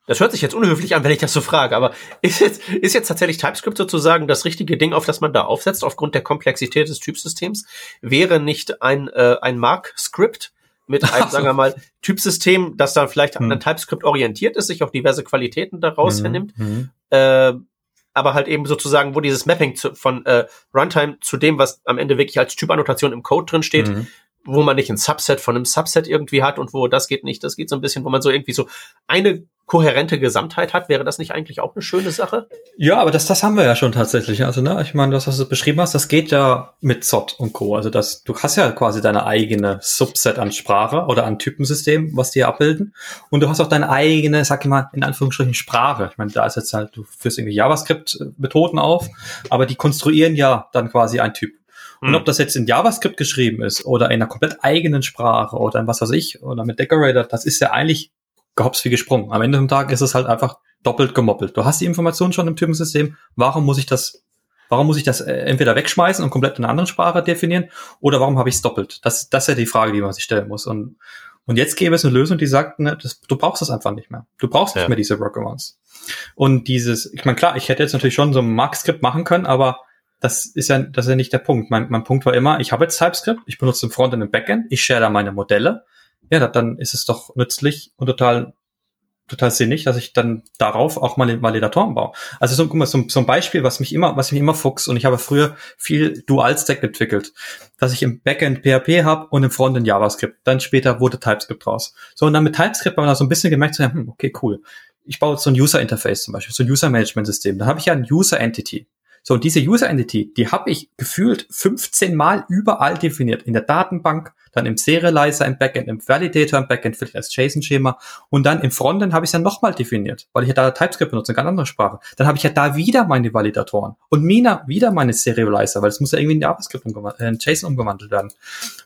das hört sich jetzt unhöflich an, wenn ich das so frage, aber ist jetzt, ist jetzt tatsächlich TypeScript sozusagen das richtige Ding, auf das man da aufsetzt, aufgrund der Komplexität des Typsystems? Wäre nicht ein, äh, ein Mark-Script mit einem, sagen wir mal, Typsystem, das dann vielleicht hm. an TypeScript orientiert ist, sich auch diverse Qualitäten daraus hm. hernimmt, hm. Äh, aber halt eben sozusagen, wo dieses Mapping zu, von äh, Runtime zu dem, was am Ende wirklich als Typannotation im Code drin steht, mhm wo man nicht ein Subset von einem Subset irgendwie hat und wo das geht nicht, das geht so ein bisschen, wo man so irgendwie so eine kohärente Gesamtheit hat, wäre das nicht eigentlich auch eine schöne Sache? Ja, aber das, das haben wir ja schon tatsächlich. Also, ne, ich meine, das, was du beschrieben hast, das geht ja mit ZOT und Co. Also, das, du hast ja quasi deine eigene Subset an Sprache oder an Typensystem, was die abbilden. Und du hast auch deine eigene, sag ich mal, in Anführungsstrichen Sprache. Ich meine, da ist jetzt halt, du führst irgendwie JavaScript-Methoden auf, aber die konstruieren ja dann quasi ein Typ. Und ob hm. das jetzt in JavaScript geschrieben ist oder in einer komplett eigenen Sprache oder in was weiß ich oder mit Decorator, das ist ja eigentlich gehops wie gesprungen. Am Ende des Tages ist es halt einfach doppelt gemoppelt. Du hast die Information schon im Typensystem. Warum muss ich das, warum muss ich das äh, entweder wegschmeißen und komplett in einer anderen Sprache definieren oder warum habe ich es doppelt? Das, das ist ja die Frage, die man sich stellen muss. Und, und jetzt gäbe es eine Lösung, die sagt, ne, das, du brauchst das einfach nicht mehr. Du brauchst ja. nicht mehr diese Workarounds. Und dieses, ich meine, klar, ich hätte jetzt natürlich schon so ein Mark-Skript machen können, aber das ist ja, das ist ja nicht der Punkt. Mein, mein Punkt war immer, ich habe jetzt TypeScript, ich benutze im Frontend und Backend, ich share da meine Modelle. Ja, dann ist es doch nützlich und total, total sinnig, dass ich dann darauf auch mal Validatoren baue. Also so, guck mal, so, so ein Beispiel, was mich immer, was mich immer fuchst, und ich habe früher viel Dual-Stack entwickelt, dass ich im Backend PHP habe und im Frontend JavaScript. Dann später wurde TypeScript raus. So, und dann mit TypeScript haben wir da so ein bisschen gemerkt, so, hm, okay, cool. Ich baue jetzt so ein User-Interface zum Beispiel, so ein User-Management-System. Dann habe ich ja ein User-Entity. So, und diese User Entity, die habe ich gefühlt 15 Mal überall definiert. In der Datenbank, dann im Serializer im Backend, im Validator im Backend, vielleicht als JSON-Schema. Und dann im Frontend habe ich es ja nochmal definiert, weil ich ja da TypeScript benutze, eine ganz andere Sprache. Dann habe ich ja da wieder meine Validatoren und Mina wieder meine Serializer, weil es muss ja irgendwie in JavaScript äh, in JSON umgewandelt werden.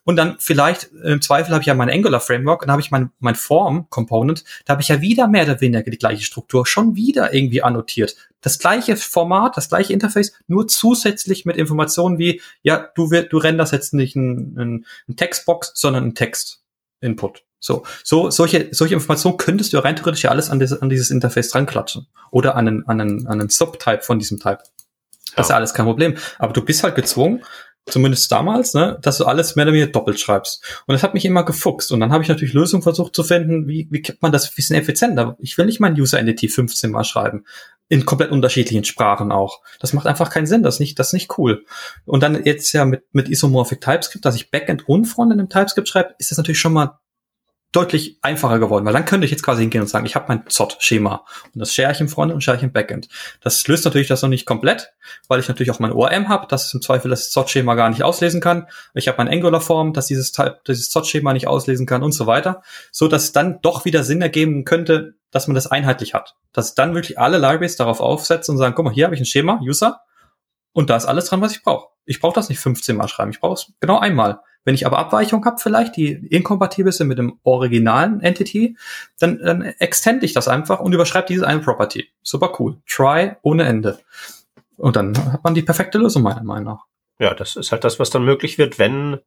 Und dann vielleicht, im Zweifel habe ich ja mein Angular Framework und habe ich mein, mein Form Component, da habe ich ja wieder mehr oder weniger die gleiche Struktur, schon wieder irgendwie annotiert. Das gleiche Format, das gleiche Interface, nur zusätzlich mit Informationen wie, ja, du, du renderst jetzt nicht ein, ein, ein Textbox Box, sondern ein Text-Input. So, so, solche, solche Informationen könntest du rein theoretisch ja alles an, dieses, an dieses Interface dran klatschen. Oder an einen, an einen, an einen Subtype von diesem Type. Das ja. ist ja alles kein Problem. Aber du bist halt gezwungen, zumindest damals, ne, dass du alles mehr oder weniger doppelt schreibst. Und das hat mich immer gefuchst. Und dann habe ich natürlich Lösungen versucht zu finden, wie, wie kriegt man das ein bisschen effizienter. Ich will nicht mein User Entity 15 mal schreiben in komplett unterschiedlichen Sprachen auch. Das macht einfach keinen Sinn, das ist nicht, das ist nicht cool. Und dann jetzt ja mit, mit Isomorphic TypeScript, dass ich Backend und Frontend im TypeScript schreibe, ist das natürlich schon mal deutlich einfacher geworden, weil dann könnte ich jetzt quasi hingehen und sagen, ich habe mein ZOT-Schema und das share ich im Frontend und share ich im Backend. Das löst natürlich das noch nicht komplett, weil ich natürlich auch mein ORM habe, das im Zweifel das ZOT-Schema gar nicht auslesen kann. Ich habe mein Angular-Form, das dieses, dieses ZOT-Schema nicht auslesen kann und so weiter, so dass es dann doch wieder Sinn ergeben könnte, dass man das einheitlich hat. Dass dann wirklich alle Libraries darauf aufsetzen und sagen, guck mal, hier habe ich ein Schema, User, und da ist alles dran, was ich brauche. Ich brauche das nicht 15 Mal schreiben, ich brauche es genau einmal. Wenn ich aber Abweichungen habe vielleicht, die inkompatibel sind mit dem originalen Entity, dann, dann extende ich das einfach und überschreibe diese eine Property. Super cool. Try ohne Ende. Und dann hat man die perfekte Lösung, meiner Meinung nach. Ja, das ist halt das, was dann möglich wird, wenn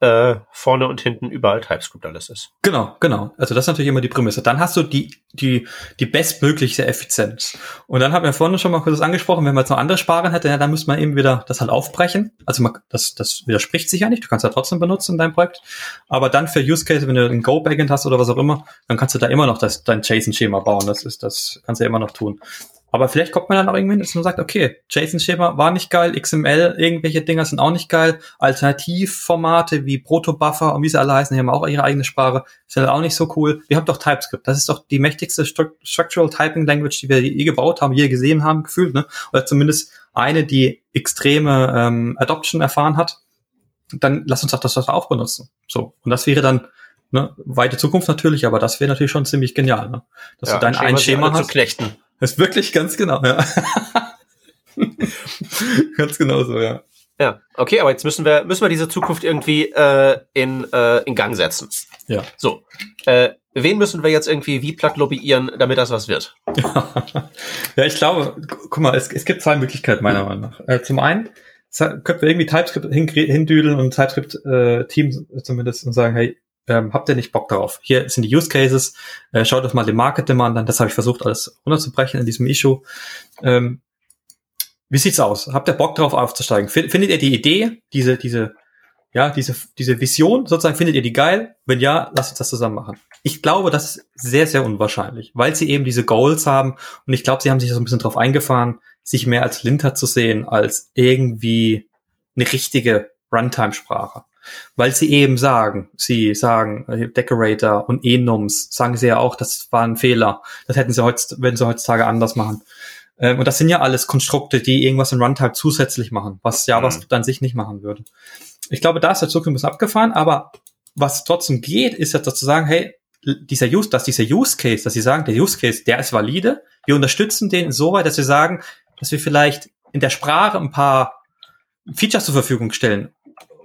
äh, vorne und hinten überall TypeScript alles ist. Genau, genau. Also das ist natürlich immer die Prämisse. Dann hast du die, die, die bestmögliche Effizienz. Und dann haben wir vorhin schon mal kurz angesprochen, wenn man jetzt noch andere Sparen hätte, ja, dann müsste man eben wieder das halt aufbrechen. Also man, das, das widerspricht sich ja nicht. Du kannst ja trotzdem benutzen in deinem Projekt. Aber dann für Use Case, wenn du ein Go-Backend hast oder was auch immer, dann kannst du da immer noch das, dein JSON-Schema bauen. Das ist, das kannst du ja immer noch tun. Aber vielleicht kommt man dann auch irgendwann, dass man sagt, okay, JSON-Schema war nicht geil, XML, irgendwelche Dinger sind auch nicht geil, Alternativformate wie Protobuffer und wie sie alle heißen, die haben auch ihre eigene Sprache, sind auch nicht so cool. Wir haben doch TypeScript, das ist doch die mächtigste Structural Typing Language, die wir je gebaut haben, je gesehen haben, gefühlt, ne? Oder zumindest eine, die extreme ähm, Adoption erfahren hat. Dann lass uns doch das auch benutzen. So. Und das wäre dann ne, weite Zukunft natürlich, aber das wäre natürlich schon ziemlich genial, ne? Dass ja, du dein ein Schema hast. Zu knechten. Das ist wirklich ganz genau, ja. ganz genau so, ja. Ja, okay, aber jetzt müssen wir müssen wir diese Zukunft irgendwie äh, in, äh, in Gang setzen. Ja. So, äh, wen müssen wir jetzt irgendwie wie platt lobbyieren, damit das was wird? ja, ich glaube, guck mal, es, es gibt zwei Möglichkeiten meiner Meinung nach. Äh, zum einen könnten wir irgendwie TypeScript hindüdeln und TypeScript-Team äh, zumindest und sagen, hey, ähm, habt ihr nicht Bock darauf? Hier sind die Use Cases, äh, schaut euch mal den Market Demand an, das habe ich versucht alles runterzubrechen in diesem Issue. Ähm, wie sieht's aus? Habt ihr Bock darauf aufzusteigen? Findet ihr die Idee, diese, diese, ja, diese, diese Vision sozusagen, findet ihr die geil? Wenn ja, lasst uns das zusammen machen. Ich glaube, das ist sehr, sehr unwahrscheinlich, weil sie eben diese Goals haben und ich glaube, sie haben sich so ein bisschen drauf eingefahren, sich mehr als Linter zu sehen, als irgendwie eine richtige Runtime-Sprache weil sie eben sagen, sie sagen, äh, Decorator und Enums, sagen sie ja auch, das war ein Fehler. Das hätten sie heutzutage, würden sie heutzutage anders machen. Ähm, und das sind ja alles Konstrukte, die irgendwas in Runtime zusätzlich machen, was JavaScript mhm. an sich nicht machen würde. Ich glaube, da ist der Zug ein bisschen abgefahren, aber was trotzdem geht, ist jetzt zu sagen, hey, dieser Use, dass dieser Use Case, dass sie sagen, der Use Case, der ist valide. Wir unterstützen den so weit, dass wir sagen, dass wir vielleicht in der Sprache ein paar Features zur Verfügung stellen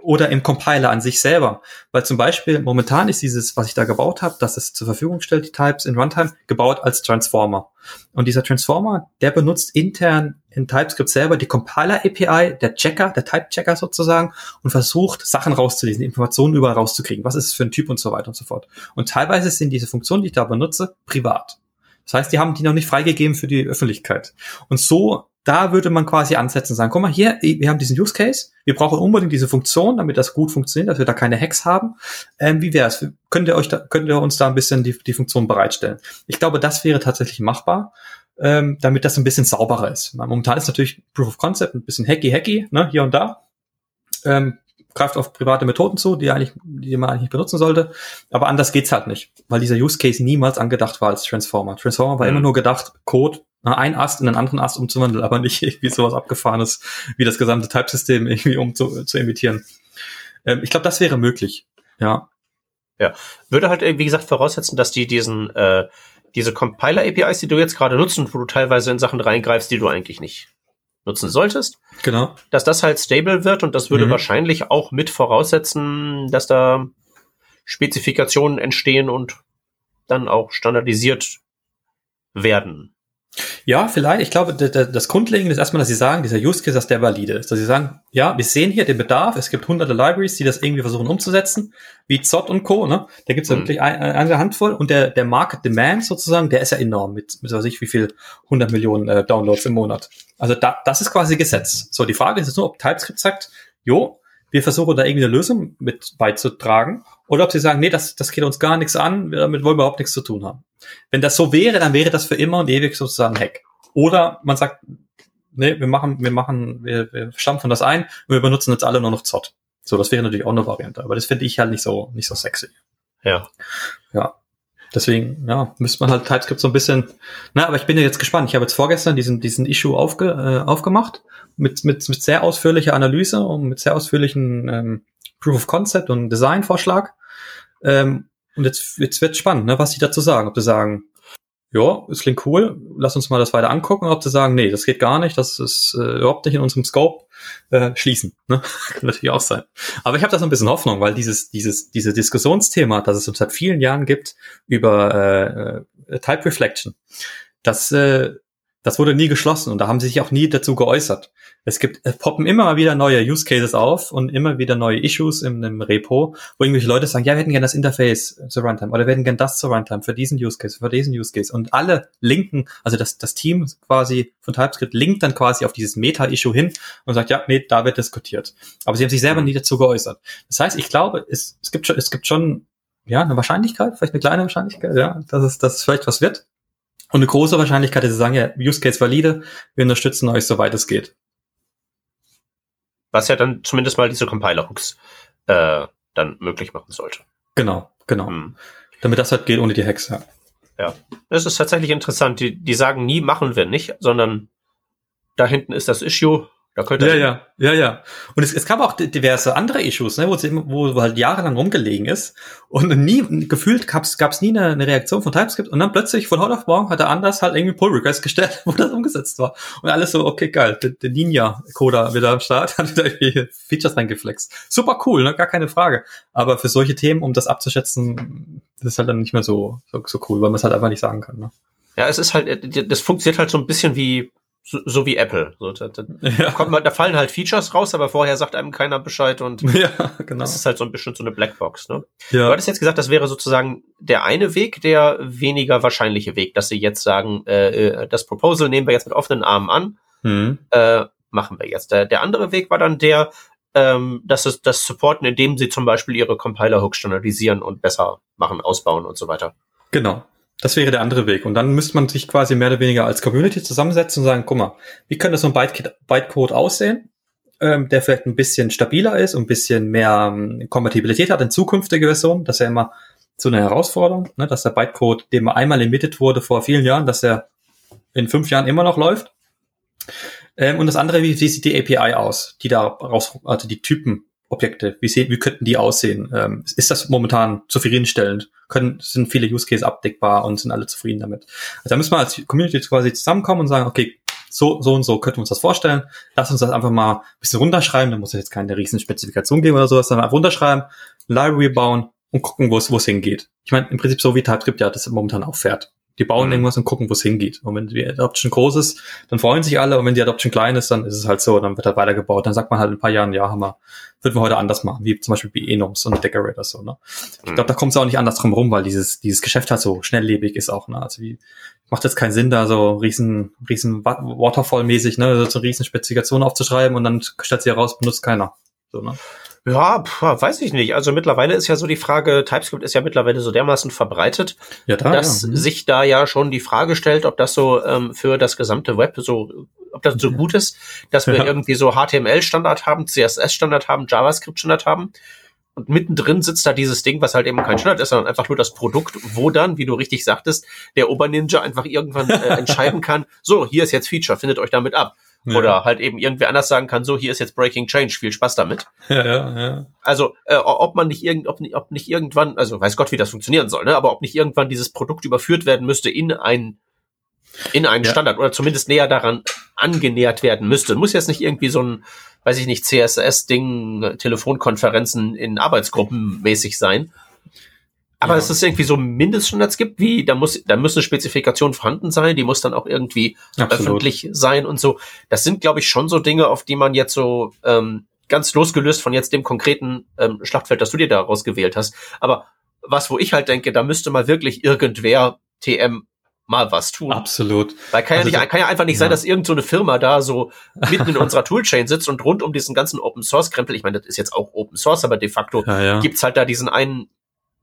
oder im Compiler an sich selber. Weil zum Beispiel momentan ist dieses, was ich da gebaut habe, dass es zur Verfügung stellt, die Types in Runtime, gebaut als Transformer. Und dieser Transformer, der benutzt intern in TypeScript selber die Compiler API, der Checker, der Type Checker sozusagen, und versucht, Sachen rauszulesen, Informationen überall rauszukriegen. Was ist es für ein Typ und so weiter und so fort. Und teilweise sind diese Funktionen, die ich da benutze, privat. Das heißt, die haben die noch nicht freigegeben für die Öffentlichkeit. Und so da würde man quasi ansetzen und sagen, guck mal hier, wir haben diesen Use Case, wir brauchen unbedingt diese Funktion, damit das gut funktioniert, dass wir da keine Hacks haben. Ähm, wie wäre es? Könnt ihr euch da, könnt ihr uns da ein bisschen die, die Funktion bereitstellen? Ich glaube, das wäre tatsächlich machbar, ähm, damit das ein bisschen sauberer ist. Momentan ist natürlich Proof of Concept ein bisschen hacky hacky, ne, hier und da. Ähm, greift auf private Methoden zu, die eigentlich, die man eigentlich nicht benutzen sollte. Aber anders geht's halt nicht, weil dieser Use Case niemals angedacht war als Transformer. Transformer war mhm. immer nur gedacht, Code ein Ast in einen anderen Ast umzuwandeln, aber nicht irgendwie sowas abgefahrenes wie das gesamte Typesystem irgendwie um zu, zu imitieren. Ähm, ich glaube, das wäre möglich. Ja. Ja. Würde halt, wie gesagt, voraussetzen, dass die diesen, äh, diese Compiler-APIs, die du jetzt gerade nutzt und wo du teilweise in Sachen reingreifst, die du eigentlich nicht nutzen solltest. Genau. Dass das halt stable wird und das würde mhm. wahrscheinlich auch mit voraussetzen, dass da Spezifikationen entstehen und dann auch standardisiert werden. Ja, vielleicht. Ich glaube, das Grundlegende ist erstmal, dass sie sagen, dieser Use Case, dass der valide ist. Dass sie sagen, ja, wir sehen hier den Bedarf. Es gibt hunderte Libraries, die das irgendwie versuchen umzusetzen, wie Zott und Co. Ne? Da gibt es ja mhm. wirklich eine, eine Handvoll. Und der, der Market Demand sozusagen, der ist ja enorm mit, mit weiß ich, wie viel 100 Millionen äh, Downloads im Monat. Also da, das ist quasi Gesetz. So, die Frage ist jetzt nur, ob TypeScript sagt, jo, wir versuchen da irgendwie eine Lösung mit beizutragen oder ob sie sagen, nee, das, das geht uns gar nichts an, damit wollen wir überhaupt nichts zu tun haben. Wenn das so wäre, dann wäre das für immer und ewig sozusagen Hack. Oder man sagt, nee, wir machen, wir machen, wir, wir stampfen das ein und wir benutzen jetzt alle nur noch Zott. So, das wäre natürlich auch eine Variante, aber das finde ich halt nicht so, nicht so sexy. Ja. Ja. Deswegen, ja, müsste man halt TypeScript so ein bisschen, na, aber ich bin ja jetzt gespannt. Ich habe jetzt vorgestern diesen, diesen Issue aufge, äh, aufgemacht mit, mit, mit sehr ausführlicher Analyse und mit sehr ausführlichen ähm, Proof of Concept und Design-Vorschlag. Ähm, und jetzt, jetzt wird spannend, ne, was sie dazu sagen. Ob sie sagen, ja, es klingt cool, lass uns mal das weiter angucken, ob sie sagen, nee, das geht gar nicht, das ist äh, überhaupt nicht in unserem Scope, äh, schließen. Ne? Kann natürlich auch sein. Aber ich habe da so ein bisschen Hoffnung, weil dieses, dieses, diese Diskussionsthema, das es uns seit vielen Jahren gibt über äh, äh, Type Reflection, das äh, Das wurde nie geschlossen und da haben sie sich auch nie dazu geäußert. Es gibt, es poppen immer mal wieder neue Use Cases auf und immer wieder neue Issues in einem Repo, wo irgendwelche Leute sagen, ja, wir hätten gerne das Interface zur Runtime oder wir hätten gerne das zur Runtime für diesen Use Case, für diesen Use Case. Und alle linken, also das, das Team quasi von TypeScript linkt dann quasi auf dieses Meta-Issue hin und sagt, ja, nee, da wird diskutiert. Aber sie haben sich selber nie dazu geäußert. Das heißt, ich glaube, es, es gibt schon, es gibt schon, ja, eine Wahrscheinlichkeit, vielleicht eine kleine Wahrscheinlichkeit, ja, dass es, dass es vielleicht was wird. Und eine große Wahrscheinlichkeit, dass sie sagen, ja, Use Case valide, wir unterstützen euch, soweit es geht. Was ja dann zumindest mal diese Compiler-Hooks äh, dann möglich machen sollte. Genau, genau. Hm. Damit das halt geht ohne die Hacks, ja. Ja, es ist tatsächlich interessant. Die, die sagen nie, machen wir nicht, sondern da hinten ist das Issue, da könnte ja, ja, ja, ja. Und es, es gab auch diverse andere Issues, ne, wo es wo, wo halt jahrelang rumgelegen ist und nie gefühlt gab es nie eine, eine Reaktion von TypeScript und dann plötzlich von heute auf morgen hat er anders halt irgendwie Pull Request gestellt, wo das umgesetzt war und alles so okay geil, der, der Ninja Coder wieder am Start hat wieder irgendwie Features reingeflext. Super cool, ne, gar keine Frage. Aber für solche Themen, um das abzuschätzen, das ist halt dann nicht mehr so so, so cool, weil man es halt einfach nicht sagen kann. Ne? Ja, es ist halt, das funktioniert halt so ein bisschen wie so, so wie Apple. So, da, da, ja. kommt man, da fallen halt Features raus, aber vorher sagt einem keiner Bescheid und ja, genau. das ist halt so ein bisschen so eine Blackbox. Ne? Ja. Du hattest jetzt gesagt, das wäre sozusagen der eine Weg, der weniger wahrscheinliche Weg, dass sie jetzt sagen, äh, äh das Proposal nehmen wir jetzt mit offenen Armen an, mhm. äh, machen wir jetzt. Der, der andere Weg war dann der, ähm, dass es das supporten, indem sie zum Beispiel ihre Compiler-Hooks standardisieren und besser machen, ausbauen und so weiter. Genau. Das wäre der andere Weg. Und dann müsste man sich quasi mehr oder weniger als Community zusammensetzen und sagen, guck mal, wie könnte so ein Bytecode aussehen, ähm, der vielleicht ein bisschen stabiler ist und ein bisschen mehr ähm, Kompatibilität hat in zukünftige Versionen. Das ist ja immer so eine Herausforderung, ne, dass der Bytecode, dem einmal emitted wurde vor vielen Jahren, dass er in fünf Jahren immer noch läuft. Ähm, und das andere, wie, wie sieht die API aus, die da raus, also die Typen Objekte? Wie, sehen, wie könnten die aussehen? Ähm, ist das momentan zufriedenstellend? Können, sind viele Use Cases abdeckbar und sind alle zufrieden damit? Also da müssen wir als Community quasi zusammenkommen und sagen, okay, so, so und so könnten wir uns das vorstellen. Lass uns das einfach mal ein bisschen runterschreiben. Da muss es jetzt keine riesen Spezifikation geben oder sowas, sondern einfach runterschreiben, Library bauen und gucken, wo es, wo es hingeht. Ich meine, im Prinzip so wie TypeScript ja das momentan auch fährt. Die bauen mhm. irgendwas und gucken, wo es hingeht. Und wenn die Adoption groß ist, dann freuen sich alle. Und wenn die Adoption klein ist, dann ist es halt so, dann wird halt weitergebaut. Dann sagt man halt in ein paar Jahren, ja, haben wir, würden wir heute anders machen, wie zum Beispiel bei und Decorator so, ne? Ich mhm. glaube, da kommt es auch nicht anders drum rum, weil dieses, dieses Geschäft halt so schnelllebig ist auch, ne? Also wie, macht jetzt keinen Sinn, da so riesen, riesen Waterfall-mäßig, ne, so riesen Spezifikationen aufzuschreiben und dann stellt sie heraus, benutzt keiner. So, ne? Ja, pf, weiß ich nicht. Also mittlerweile ist ja so die Frage, TypeScript ist ja mittlerweile so dermaßen verbreitet, ja, da, dass ja. Mhm. sich da ja schon die Frage stellt, ob das so ähm, für das gesamte Web so, ob das so gut ist, dass wir ja. irgendwie so HTML-Standard haben, CSS-Standard haben, JavaScript-Standard haben. Und mittendrin sitzt da dieses Ding, was halt eben kein Standard ist, sondern einfach nur das Produkt, wo dann, wie du richtig sagtest, der Oberninja einfach irgendwann äh, entscheiden kann, so, hier ist jetzt Feature, findet euch damit ab. Ja. Oder halt eben irgendwer anders sagen kann, so, hier ist jetzt Breaking Change, viel Spaß damit. Ja, ja, ja. Also, äh, ob man nicht irgend, ob, ob nicht irgendwann, also weiß Gott, wie das funktionieren soll, ne? aber ob nicht irgendwann dieses Produkt überführt werden müsste in ein in einen ja. Standard oder zumindest näher daran angenähert werden müsste. Muss jetzt nicht irgendwie so ein, weiß ich nicht, CSS-Ding, Telefonkonferenzen in Arbeitsgruppen mäßig sein, aber ja. es irgendwie so Mindeststandards gibt, wie da muss, da müssen Spezifikationen vorhanden sein, die muss dann auch irgendwie Absolut. öffentlich sein und so. Das sind, glaube ich, schon so Dinge, auf die man jetzt so ähm, ganz losgelöst von jetzt dem konkreten ähm, Schlachtfeld, das du dir da rausgewählt hast. Aber was, wo ich halt denke, da müsste mal wirklich irgendwer TM mal was tun. Absolut. Weil kann also ja nicht, kann ja einfach nicht ja. sein, dass irgend so eine Firma da so mitten in unserer Toolchain sitzt und rund um diesen ganzen Open Source Krempel, ich meine, das ist jetzt auch Open Source, aber de facto ja, ja. gibt's halt da diesen einen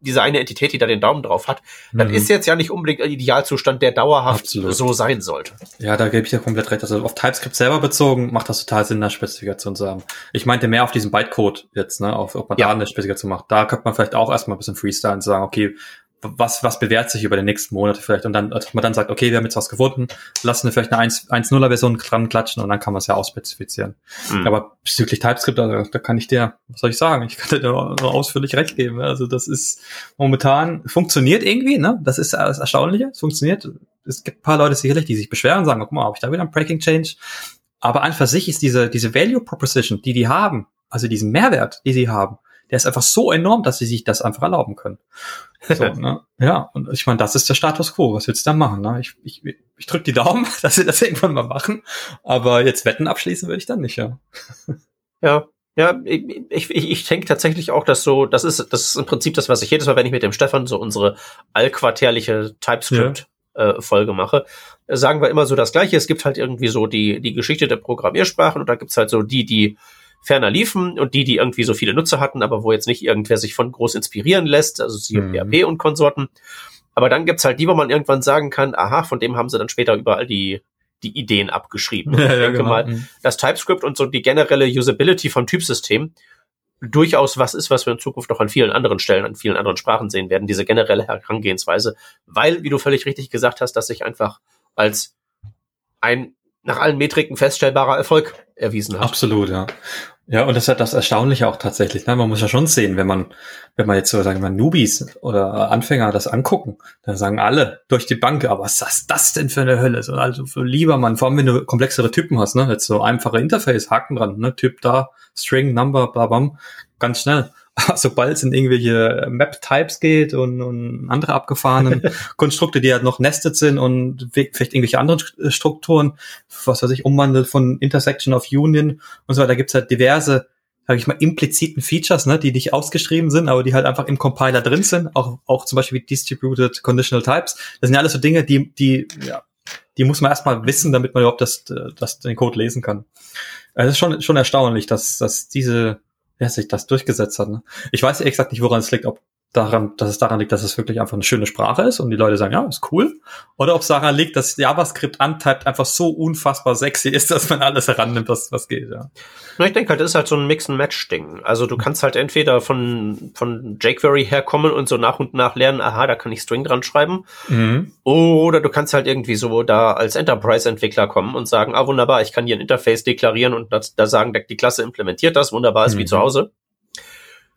diese eine Entität, die da den Daumen drauf hat, dann mhm. ist jetzt ja nicht unbedingt ein Idealzustand, der dauerhaft Absolut. so sein sollte. Ja, da gebe ich dir komplett recht. Also auf TypeScript selber bezogen macht das total Sinn, eine Spezifikation zu haben. Ich meinte mehr auf diesen Bytecode jetzt, ne, auf, ob man ja. da eine Spezifikation macht. Da könnte man vielleicht auch erstmal ein bisschen freestyle und sagen, okay, was, was bewährt sich über die nächsten Monate vielleicht und dann, dass man dann sagt, okay, wir haben jetzt was gefunden, lassen wir vielleicht eine 1.0er Version dran klatschen und dann kann man es ja ausspezifizieren. Mhm. Aber bezüglich TypeScript, also, da kann ich dir, was soll ich sagen, ich kann dir da so ausführlich recht geben. Also das ist momentan, funktioniert irgendwie, ne? Das ist das Erstaunliche, es funktioniert. Es gibt ein paar Leute sicherlich, die sich beschweren und sagen, guck mal, habe ich da wieder ein Breaking Change? Aber an für sich ist diese, diese Value Proposition, die die haben, also diesen Mehrwert, die sie haben, der ist einfach so enorm, dass sie sich das einfach erlauben können. So, ne? Ja, und ich meine, das ist der Status quo. Was willst du da machen? Ne? Ich, ich, ich drücke die Daumen, dass sie das irgendwann mal machen. Aber jetzt Wetten abschließen würde ich dann nicht, ja. Ja, ja, ich, ich, ich denke tatsächlich auch, dass so, das ist, das ist im Prinzip das, was ich jedes Mal, wenn ich mit dem Stefan so unsere allquartärliche TypeScript-Folge ja. äh, mache, sagen wir immer so das Gleiche. Es gibt halt irgendwie so die, die Geschichte der Programmiersprachen und da gibt's halt so die, die ferner liefen und die, die irgendwie so viele Nutzer hatten, aber wo jetzt nicht irgendwer sich von groß inspirieren lässt, also sie mhm. PHP und Konsorten. Aber dann gibt's halt die, wo man irgendwann sagen kann, aha, von dem haben sie dann später überall die, die Ideen abgeschrieben. Ja, ich denke genau. mal, mhm. dass TypeScript und so die generelle Usability von Typsystem durchaus was ist, was wir in Zukunft noch an vielen anderen Stellen, an vielen anderen Sprachen sehen werden, diese generelle Herangehensweise, weil, wie du völlig richtig gesagt hast, dass sich einfach als ein nach allen Metriken feststellbarer Erfolg erwiesen hat. Absolut, ja. Ja, und das ist ja das Erstaunliche auch tatsächlich. Ne? Man muss ja schon sehen, wenn man, wenn man jetzt so, sagen wir, Newbies oder Anfänger das angucken, dann sagen alle durch die Bank, aber was ist das denn für eine Hölle? Also für lieber man, vor allem wenn du komplexere Typen hast, ne? Jetzt so einfache Interface, Haken dran, ne? Typ da, String, Number, bla, bla, ganz schnell. sobald es in irgendwelche Map-Types geht und, und andere abgefahrenen Konstrukte, die halt noch nested sind und vielleicht irgendwelche anderen Strukturen, was weiß ich, umwandelt von Intersection auf Union und so weiter, gibt es halt diverse, sage ich mal, impliziten Features, ne, die nicht ausgeschrieben sind, aber die halt einfach im Compiler drin sind, auch, auch zum Beispiel wie Distributed Conditional Types. Das sind ja alles so Dinge, die, die, ja, die muss man erstmal wissen, damit man überhaupt das, das, den Code lesen kann. Es ist schon, schon erstaunlich, dass, dass diese ja, sich das durchgesetzt hat. Ne? Ich weiß ehrlich gesagt nicht, woran es liegt, ob daran, dass es daran liegt, dass es wirklich einfach eine schöne Sprache ist und die Leute sagen, ja, ist cool. Oder ob es daran liegt, dass JavaScript Untyped einfach so unfassbar sexy ist, dass man alles herannimmt, was, was geht, ja. Ich denke halt, das ist halt so ein Mix-and-Match-Ding. Also du kannst halt entweder von, von jQuery herkommen und so nach und nach lernen, aha, da kann ich String dran schreiben. Mhm. Oder du kannst halt irgendwie so da als Enterprise-Entwickler kommen und sagen, ah, wunderbar, ich kann hier ein Interface deklarieren und da sagen, die Klasse implementiert das, wunderbar, ist mhm. wie zu Hause.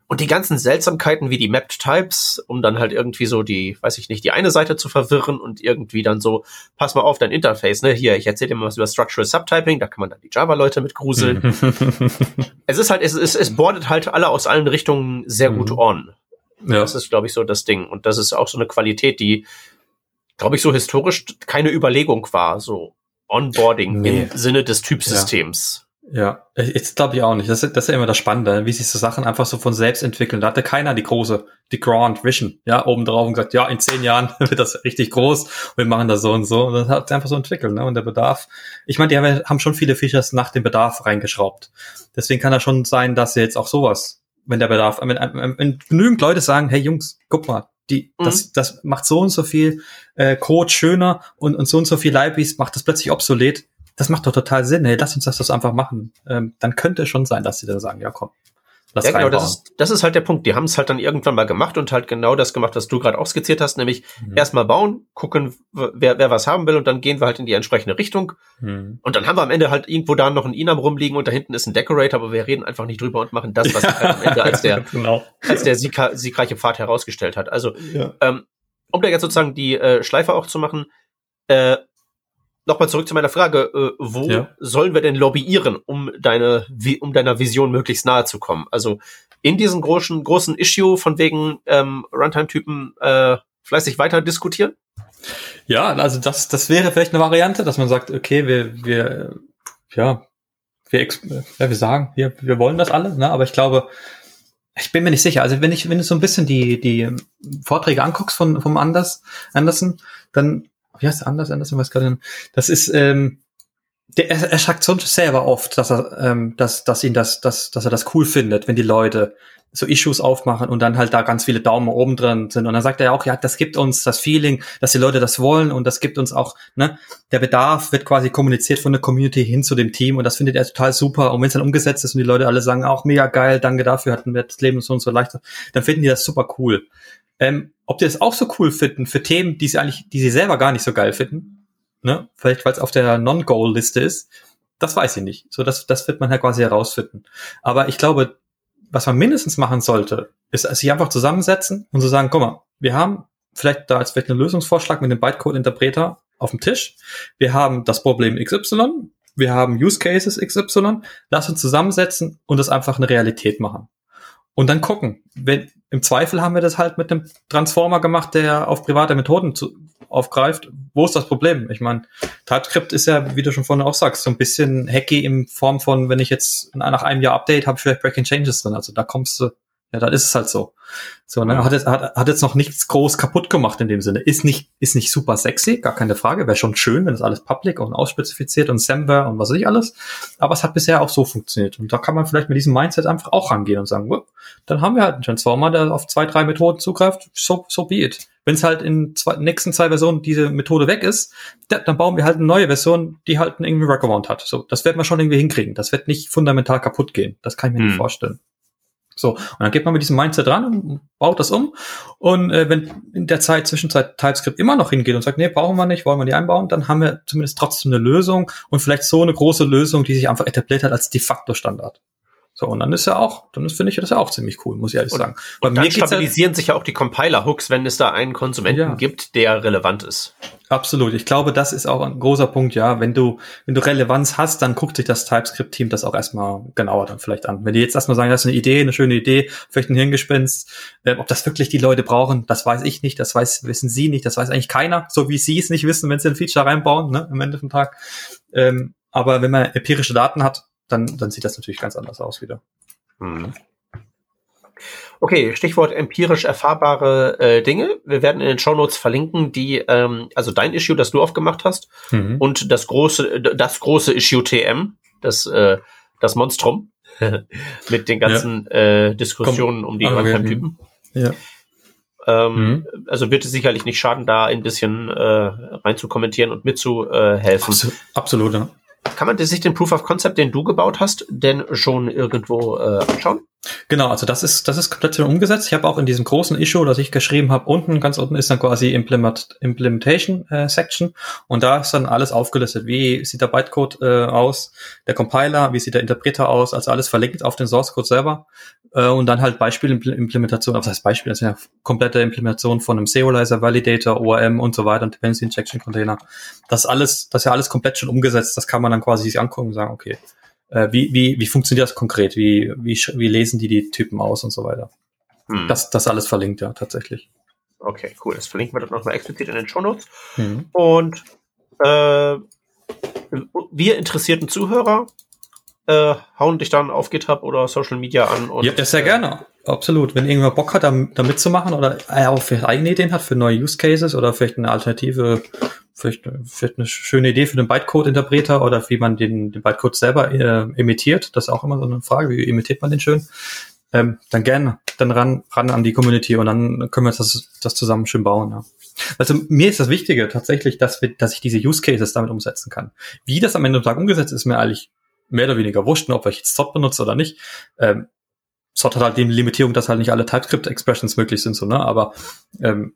Und die ganzen Seltsamkeiten wie die Mapped Types, um dann halt irgendwie so die, weiß ich nicht, die eine Seite zu verwirren und irgendwie dann so, pass mal auf dein Interface, ne? Hier, ich erzähle dir mal was über Structural Subtyping, da kann man dann die Java-Leute mit gruseln. es ist halt, es, es, es bordet halt alle aus allen Richtungen sehr gut mhm. on. Ja. Das ist, glaube ich, so das Ding. Und das ist auch so eine Qualität, die, glaube ich, so historisch keine Überlegung war, so Onboarding nee. im Sinne des Typsystems. Ja. Ja, jetzt glaube ich auch nicht. Das, das ist ja immer das Spannende, wie sich so Sachen einfach so von selbst entwickeln. Da hatte keiner die große, die Grand Vision, ja, oben drauf und gesagt, ja, in zehn Jahren wird das richtig groß und wir machen das so und so. Und das hat sich einfach so entwickelt, ne? Und der Bedarf, ich meine, die haben schon viele Features nach dem Bedarf reingeschraubt. Deswegen kann das schon sein, dass sie jetzt auch sowas, wenn der Bedarf, wenn, wenn genügend Leute sagen, hey Jungs, guck mal, die, mhm. das, das macht so und so viel äh, Code schöner und, und so und so viel Libraries macht das plötzlich obsolet das macht doch total Sinn, hey, lass uns das, das einfach machen. Ähm, dann könnte es schon sein, dass sie dann sagen, ja komm. Lass ja, genau, das ist, das ist halt der Punkt. Die haben es halt dann irgendwann mal gemacht und halt genau das gemacht, was du gerade auch skizziert hast, nämlich mhm. erstmal bauen, gucken, wer, wer was haben will und dann gehen wir halt in die entsprechende Richtung. Mhm. Und dann haben wir am Ende halt irgendwo da noch ein Inam rumliegen und da hinten ist ein Decorator, aber wir reden einfach nicht drüber und machen das, was ja. halt am Ende als der, genau. als der sieg, siegreiche Pfad herausgestellt hat. Also, ja. ähm, um da jetzt sozusagen die äh, Schleife auch zu machen, äh, nochmal zurück zu meiner Frage, äh, wo ja. sollen wir denn lobbyieren, um deine, um deiner Vision möglichst nahe zu kommen? Also in diesem großen, großen Issue von wegen ähm, Runtime-Typen äh, fleißig weiter diskutieren? Ja, also das, das wäre vielleicht eine Variante, dass man sagt, okay, wir, wir, ja, wir, ja, wir sagen, wir, wir wollen das alle, ne? aber ich glaube, ich bin mir nicht sicher. Also wenn ich, wenn du so ein bisschen die, die Vorträge anguckst von, vom Anders, Anderson, dann wie heißt der anders, Anderson, was gerade, das ist, ähm, der, er, er sagt schon selber oft, dass er, ähm, dass, dass ihn das, dass, dass er das cool findet, wenn die Leute so Issues aufmachen und dann halt da ganz viele Daumen oben drin sind. Und dann sagt er ja auch, ja, das gibt uns das Feeling, dass die Leute das wollen und das gibt uns auch, ne, der Bedarf wird quasi kommuniziert von der Community hin zu dem Team und das findet er total super. Und wenn es dann umgesetzt ist und die Leute alle sagen, auch mega geil, danke dafür, hatten wir das Leben so und so leichter, dann finden die das super cool. Ähm, ob die das auch so cool finden für Themen, die sie eigentlich, die sie selber gar nicht so geil finden, ne? Vielleicht weil es auf der Non-Goal-Liste ist, das weiß ich nicht. So, das, das wird man halt quasi herausfinden. Aber ich glaube, was man mindestens machen sollte, ist sich einfach zusammensetzen und so sagen, guck mal, wir haben vielleicht da als vielleicht einen Lösungsvorschlag mit dem Bytecode-Interpreter auf dem Tisch. Wir haben das Problem XY, wir haben Use Cases XY, lass uns zusammensetzen und das einfach eine Realität machen. Und dann gucken. Wenn, Im Zweifel haben wir das halt mit einem Transformer gemacht, der auf private Methoden zu, aufgreift, wo ist das Problem? Ich meine, TypeScript ist ja, wie du schon vorhin auch sagst, so ein bisschen hacky in Form von, wenn ich jetzt nach einem Jahr Update habe, vielleicht Breaking Changes drin. Also da kommst du ja, dann ist es halt so. So, ne? Hat, jetzt, hat, hat jetzt noch nichts groß kaputt gemacht in dem Sinne. Ist nicht, ist nicht super sexy, gar keine Frage. Wäre schon schön, wenn das alles public und ausspezifiziert und Semver und was weiß ich alles. Aber es hat bisher auch so funktioniert. Und da kann man vielleicht mit diesem Mindset einfach auch rangehen und sagen, dann haben wir halt einen Transformer, der auf zwei, drei Methoden zugreift. So, so be it. Wenn es halt in zwei, nächsten zwei Versionen diese Methode weg ist, dann bauen wir halt eine neue Version, die halt einen irgendwie Workaround hat. So, das werden wir schon irgendwie hinkriegen. Das wird nicht fundamental kaputt gehen. Das kann ich mir hm. nicht vorstellen. So, und dann geht man mit diesem Mindset ran und baut das um. Und äh, wenn in der Zeit, Zwischenzeit TypeScript immer noch hingeht und sagt, nee, brauchen wir nicht, wollen wir die einbauen, dann haben wir zumindest trotzdem eine Lösung und vielleicht so eine große Lösung, die sich einfach etabliert hat als de facto Standard. So, und dann ist ja auch, dann finde ich das ja auch ziemlich cool, muss ich ehrlich und, sagen. Bei und mir stabilisieren halt, sich ja auch die Compiler-Hooks, wenn es da einen Konsumenten ja. gibt, der relevant ist. Absolut. Ich glaube, das ist auch ein großer Punkt, ja. Wenn du, wenn du Relevanz hast, dann guckt sich das TypeScript-Team das auch erstmal genauer dann vielleicht an. Wenn die jetzt erstmal sagen, das ist eine Idee, eine schöne Idee, vielleicht ein Hirngespinst, äh, ob das wirklich die Leute brauchen, das weiß ich nicht, das weiß, wissen sie nicht, das weiß eigentlich keiner, so wie sie es nicht wissen, wenn sie ein Feature reinbauen, ne, am Ende vom Tag. Ähm, aber wenn man empirische Daten hat, dann, dann sieht das natürlich ganz anders aus wieder. Mhm. Okay, Stichwort empirisch erfahrbare äh, Dinge. Wir werden in den Show Notes verlinken, die, ähm, also dein Issue, das du aufgemacht hast, mhm. und das große, das große Issue TM, das, äh, das Monstrum, mit den ganzen ja. äh, Diskussionen Komm, um die Runtime-Typen. Ja. Ähm, mhm. Also wird es sicherlich nicht schaden, da ein bisschen äh, rein zu kommentieren und mitzuhelfen. Absolut, absolut ja. Kann man sich den Proof of Concept, den du gebaut hast, denn schon irgendwo äh, anschauen? Genau, also das ist, das ist komplett schon umgesetzt. Ich habe auch in diesem großen Issue, das ich geschrieben habe, unten, ganz unten ist dann quasi Implement, Implementation äh, Section und da ist dann alles aufgelistet. Wie sieht der Bytecode äh, aus, der Compiler, wie sieht der Interpreter aus, also alles verlinkt auf den Source Code selber äh, und dann halt Beispielimplementation, was heißt Beispiel, das sind ja komplette Implementation von einem Serializer, Validator, ORM und so weiter und Dependency Injection Container. Das ist alles, das ist ja alles komplett schon umgesetzt. Das kann man dann quasi sich angucken und sagen, okay, äh, wie, wie, wie funktioniert das konkret? Wie, wie, wie lesen die die Typen aus und so weiter? Hm. Das, das alles verlinkt, ja, tatsächlich. Okay, cool. Das verlinken wir dann nochmal explizit in den Show Notes. Hm. Und äh, wir interessierten Zuhörer äh, hauen dich dann auf GitHub oder Social Media an. Und, ja, sehr äh, gerne. Absolut. Wenn irgendwer Bock hat, da, da mitzumachen oder er auch vielleicht eigene Ideen hat für neue Use Cases oder vielleicht eine alternative vielleicht, vielleicht eine schöne Idee für den Bytecode-Interpreter oder wie man den, den Bytecode selber äh, imitiert. Das ist auch immer so eine Frage, wie imitiert man den schön? Ähm, dann gerne, dann ran, ran an die Community und dann können wir das, das zusammen schön bauen. Ja. Also mir ist das Wichtige tatsächlich, dass, wir, dass ich diese Use Cases damit umsetzen kann. Wie das am Ende des Tages umgesetzt ist, mir eigentlich mehr oder weniger wurscht, ob ich jetzt Zot benutze oder nicht. Ähm, Zot hat halt die Limitierung, dass halt nicht alle TypeScript-Expressions möglich sind, so, ne? Aber ähm,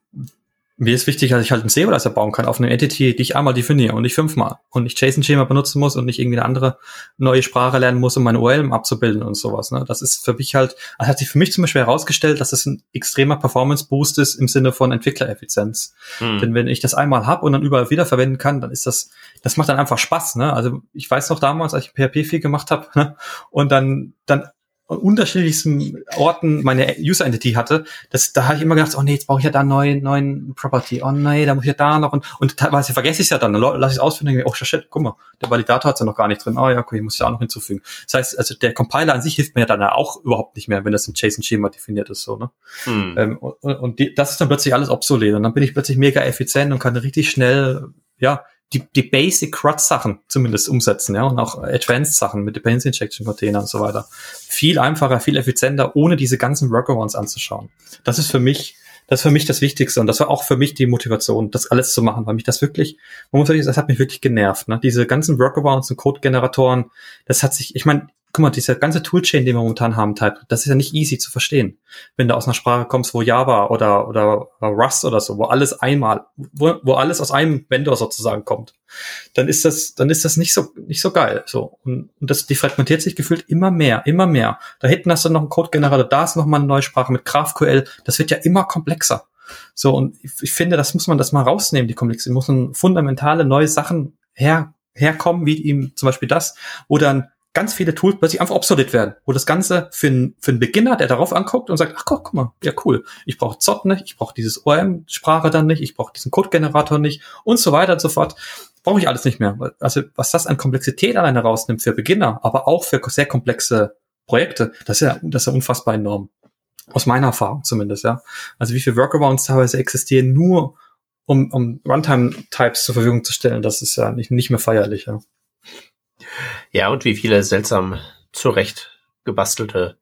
mir ist wichtig, dass ich halt einen Serializer bauen kann auf eine Entity, die ich einmal definiere und nicht fünfmal und nicht JSON-Schema benutzen muss und nicht irgendwie eine andere neue Sprache lernen muss, um meine URL abzubilden und sowas. Ne? Das ist für mich halt, das hat sich für mich zum Beispiel herausgestellt, dass es ein extremer Performance-Boost ist im Sinne von Entwicklereffizienz. Hm. Denn wenn ich das einmal habe und dann überall wiederverwenden kann, dann ist das, das macht dann einfach Spaß. Ne? Also ich weiß noch damals, als ich PHP viel gemacht habe ne? und dann, dann unterschiedlichsten Orten meine User Entity hatte, das, da habe ich immer gedacht, oh nee, jetzt brauche ich ja da einen neuen, neuen Property. Oh nee, da muss ich ja da noch und, und teilweise vergesse ich es ja dann, dann lasse ich es ausführen und denke, oh shit, guck mal, der Validator hat es ja noch gar nicht drin. Oh ja, okay, ich muss ja auch noch hinzufügen. Das heißt, also der Compiler an sich hilft mir ja dann auch überhaupt nicht mehr, wenn das im JSON-Schema definiert ist, so, ne? Hm. Ähm, und und die, das ist dann plötzlich alles obsolet und dann bin ich plötzlich mega effizient und kann richtig schnell, ja, die, die Basic CRUD Sachen zumindest umsetzen, ja, und auch Advanced Sachen mit Dependency Injection Container und so weiter. Viel einfacher, viel effizienter, ohne diese ganzen Workarounds anzuschauen. Das ist für mich, das ist für mich das Wichtigste und das war auch für mich die Motivation, das alles zu machen, weil mich das wirklich, man muss sagen, das hat mich wirklich genervt, ne? Diese ganzen Workarounds und Code-Generatoren, das hat sich, ich meine, guck mal, dieser ganze Toolchain, den wir momentan haben, Type, das ist ja nicht easy zu verstehen. Wenn du aus einer Sprache kommst, wo Java oder, oder Rust oder so, wo alles einmal, wo, wo alles aus einem Vendor sozusagen kommt, dann ist das, dann ist das nicht so, nicht so geil, so. Und, und das, die fragmentiert sich gefühlt immer mehr, immer mehr. Da hinten hast du noch einen Code-Generator, da ist noch mal eine neue Sprache mit GraphQL, das wird ja immer komplexer. So, und ich, ich finde, das muss man das mal rausnehmen, die Komplexität. muss man fundamentale neue Sachen her, herkommen, wie eben zum Beispiel das, wo dann ganz viele Tools plötzlich einfach obsolet werden, wo das Ganze für, einen für einen Beginner, der darauf anguckt und sagt, ach guck, guck mal, ja cool, ich brauche Zott nicht, ich brauche dieses ORM-Sprache dann nicht, ich brauche diesen Code-Generator nicht und so weiter und so fort, brauche ich alles nicht mehr. Also was das an Komplexität alleine rausnimmt für Beginner, aber auch für sehr komplexe Projekte, das ist ja, das ist ja unfassbar enorm. Aus meiner Erfahrung zumindest, ja. Also wie viele Workarounds teilweise existieren, nur um, um Runtime-Types zur Verfügung zu stellen, das ist ja nicht, nicht mehr feierlich, ja. Ja, und wie viele seltsam zurecht gebastelte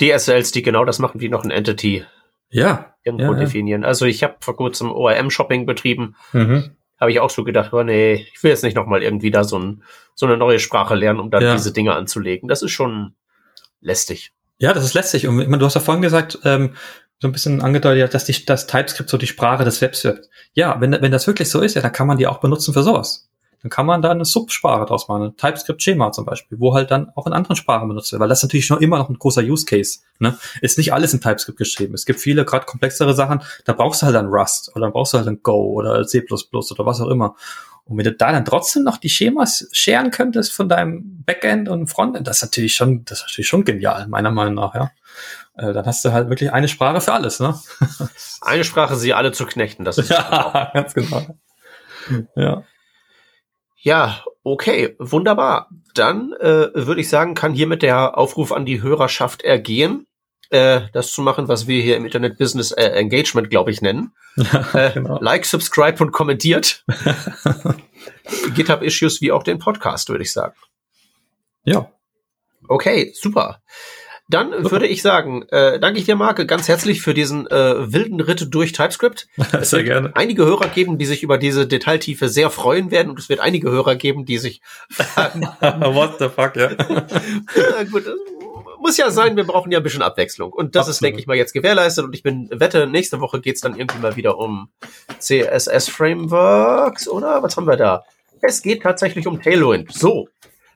DSLs, die genau das machen, wie noch ein Entity ja, irgendwo ja, definieren. Ja. Also ich habe vor kurzem ORM-Shopping betrieben. Mhm. Habe ich auch so gedacht, oh nee, ich will jetzt nicht nochmal irgendwie da so, ein, so eine neue Sprache lernen, um dann ja. diese Dinge anzulegen. Das ist schon lästig. Ja, das ist lästig. Und du hast ja vorhin gesagt, ähm, so ein bisschen angedeutet, dass die, das TypeScript so die Sprache des Webs wird. Ja, wenn, wenn das wirklich so ist, ja, dann kann man die auch benutzen für sowas dann kann man da eine Subsprache draus machen, ein TypeScript-Schema zum Beispiel, wo halt dann auch in anderen Sprachen benutzt wird, weil das ist natürlich schon immer noch ein großer Use Case. Ne? Ist nicht alles in TypeScript geschrieben. Es gibt viele, gerade komplexere Sachen, da brauchst du halt dann Rust oder dann brauchst du halt dann Go oder C++ oder was auch immer. Und wenn du da dann trotzdem noch die Schemas scheren könntest von deinem Backend und Frontend, das ist natürlich schon, das ist natürlich schon genial, meiner Meinung nach, ja. Äh, dann hast du halt wirklich eine Sprache für alles, ne? eine Sprache, sie alle zu knechten, das ist ja, ganz genau. Ja. Ja, okay, wunderbar. Dann äh, würde ich sagen, kann hiermit der Aufruf an die Hörerschaft ergehen, äh, das zu machen, was wir hier im Internet Business äh, Engagement, glaube ich, nennen. äh, genau. Like, subscribe und kommentiert. GitHub-Issues wie auch den Podcast, würde ich sagen. Ja. Okay, super. Dann würde ich sagen, äh, danke ich dir, Marke, ganz herzlich für diesen äh, wilden Ritt durch TypeScript. Es sehr gerne. einige Hörer geben, die sich über diese Detailtiefe sehr freuen werden und es wird einige Hörer geben, die sich fragen, What the fuck, ja. ja gut, muss ja sein, wir brauchen ja ein bisschen Abwechslung. Und das Absolut. ist, denke ich mal, jetzt gewährleistet. Und ich bin wette, nächste Woche geht's dann irgendwie mal wieder um CSS-Frameworks, oder? Was haben wir da? Es geht tatsächlich um Tailwind. So,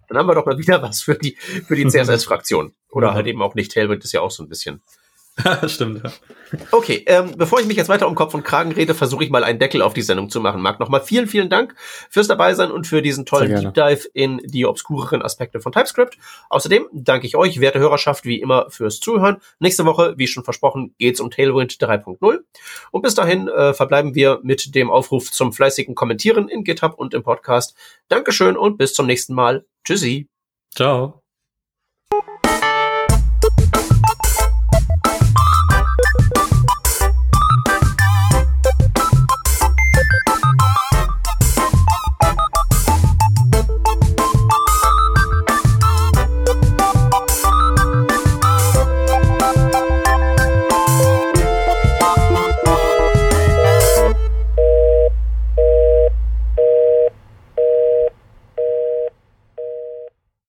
dann haben wir doch mal wieder was für die, für die CSS-Fraktion. Oder halt eben auch nicht. Tailwind ist ja auch so ein bisschen Stimmt, ja. Okay, ähm, bevor ich mich jetzt weiter um Kopf und Kragen rede, versuche ich mal einen Deckel auf die Sendung zu machen. Marc, nochmal vielen, vielen Dank fürs Dabeisein und für diesen tollen Deep Dive in die obskureren Aspekte von TypeScript. Außerdem danke ich euch, werte Hörerschaft, wie immer fürs Zuhören. Nächste Woche, wie schon versprochen, geht's um Tailwind 3.0. Und bis dahin äh, verbleiben wir mit dem Aufruf zum fleißigen Kommentieren in GitHub und im Podcast. Dankeschön und bis zum nächsten Mal. Tschüssi. Ciao.